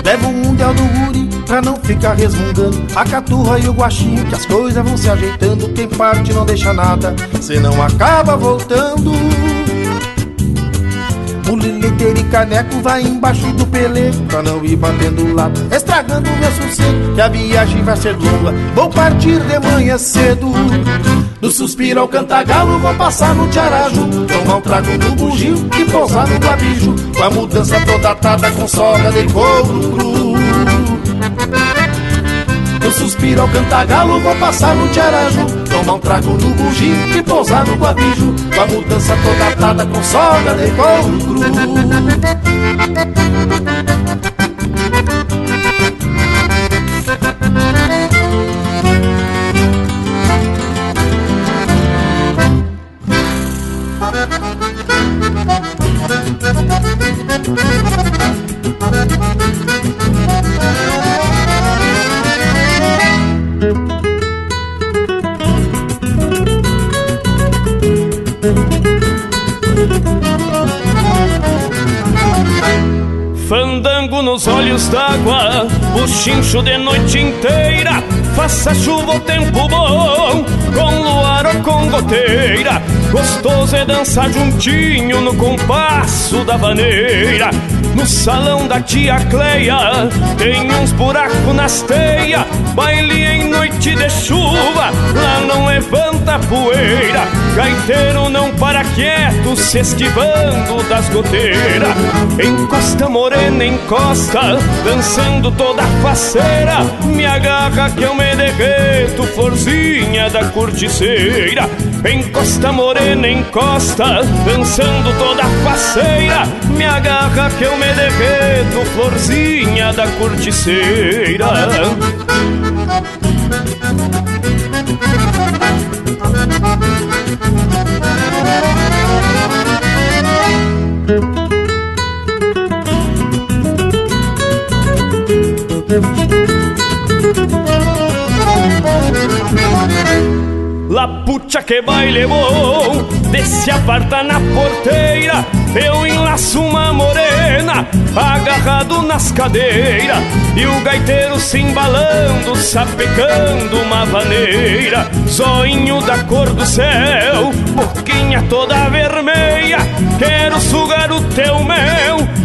Levo um mundial do guri pra não ficar resmungando. A caturra e o guachinho que as coisas vão se ajeitando. Quem parte não deixa nada, senão acaba voltando Bulileteiro e caneco vai embaixo do pelego Pra não ir batendo lata, estragando meu sossego Que a viagem vai ser longa, vou partir de manhã cedo. Do suspiro ao cantagalo vou passar no tiaraju. Tomar um trago no bugio e pousar no guabiju Com a mudança toda atada com soga de couro cru suspiro ao cantagalo vou passar no tiaraju Tomar um trago no bugio e pousar no guabiju Com a mudança toda atada com soga de couro cru olhos d'água, buchincho de noite inteira. Faça chuva ou tempo bom, com luar ou com goteira. Gostoso é dançar juntinho no compasso da vaneira. No salão da tia Cleia tem uns buracos nas teias. Baile em noite de chuva, lá não levanta poeira. Gaiteiro não para quieto, se esquivando das goteiras. Encosta morena, encosta, dançando toda faceira. Me agarra que eu me derreto, florzinha da corticeira. Encosta morena, encosta, dançando toda faceira. Me agarra que eu me derreto, florzinha da corticeira. Pucha que baile bom Desce aparta na porteira Eu enlaço uma morena Agarrado nas cadeiras E o gaiteiro se embalando Sapecando uma vaneira. Zoinho da cor do céu Boquinha toda vermelha Quero sugar o teu mel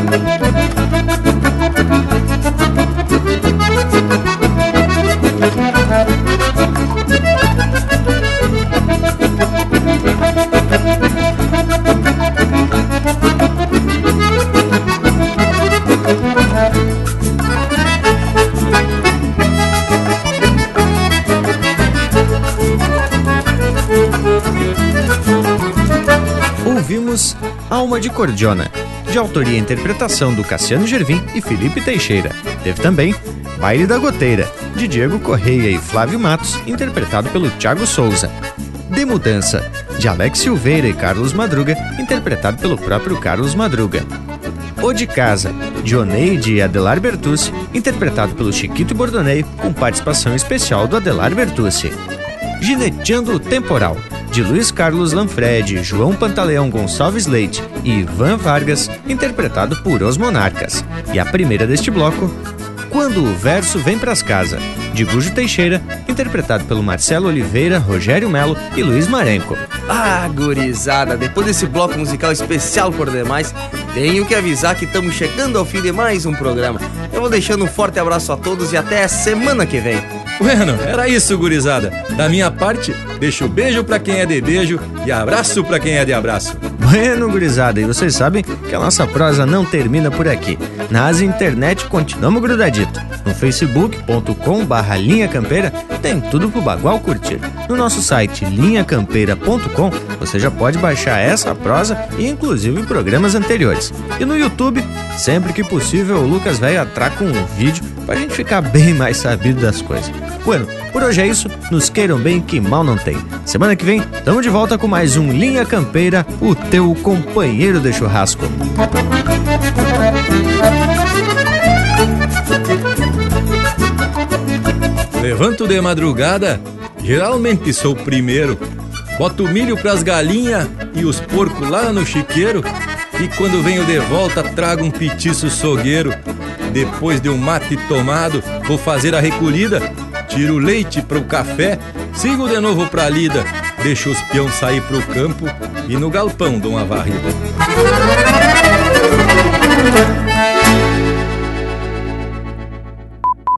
Thank Ouvimos Alma de Cordiona, de autoria e interpretação do Cassiano Gervim e Felipe Teixeira. Teve também Baile da Goteira, de Diego Correia e Flávio Matos, interpretado pelo Thiago Souza. De Mudança, de Alex Silveira e Carlos Madruga, interpretado pelo próprio Carlos Madruga. O de Casa, de Oneide e Adelar Bertucci, interpretado pelo Chiquito Bordoneio, com participação especial do Adelar Bertucci. Gineteando o Temporal, de Luiz Carlos Lanfred, João Pantaleão Gonçalves Leite e Ivan Vargas, interpretado por Os Monarcas. E a primeira deste bloco, Quando o Verso Vem Pras Casa, de Gujo Teixeira, interpretado pelo Marcelo Oliveira, Rogério Melo e Luiz Marenco. Ah, gurizada, depois desse bloco musical especial por demais, tenho que avisar que estamos chegando ao fim de mais um programa. Eu vou deixando um forte abraço a todos e até semana que vem. Bueno, era isso, gurizada. Da minha parte, deixo beijo pra quem é de beijo e abraço pra quem é de abraço. Bueno, gurizada, e vocês sabem que a nossa prosa não termina por aqui. Nas internet continuamos grudadito. No facebook.com barra linha campeira tem tudo pro Bagual curtir. No nosso site linhacampeira.com você já pode baixar essa prosa e inclusive programas anteriores. E no YouTube, sempre que possível, o Lucas Velho atraca um vídeo pra gente ficar bem mais sabido das coisas. Bueno, por hoje é isso. Nos queiram bem que mal não tem. Semana que vem, tamo de volta com mais um Linha Campeira, o teu companheiro de churrasco. Levanto de madrugada, geralmente sou o primeiro. Boto milho pras galinhas e os porcos lá no chiqueiro. E quando venho de volta, trago um petiço sogueiro. Depois de um mate tomado, vou fazer a recolhida. Tiro o leite pro café, sigo de novo pra lida. Deixo os peão sair pro campo e no galpão dou uma varrida.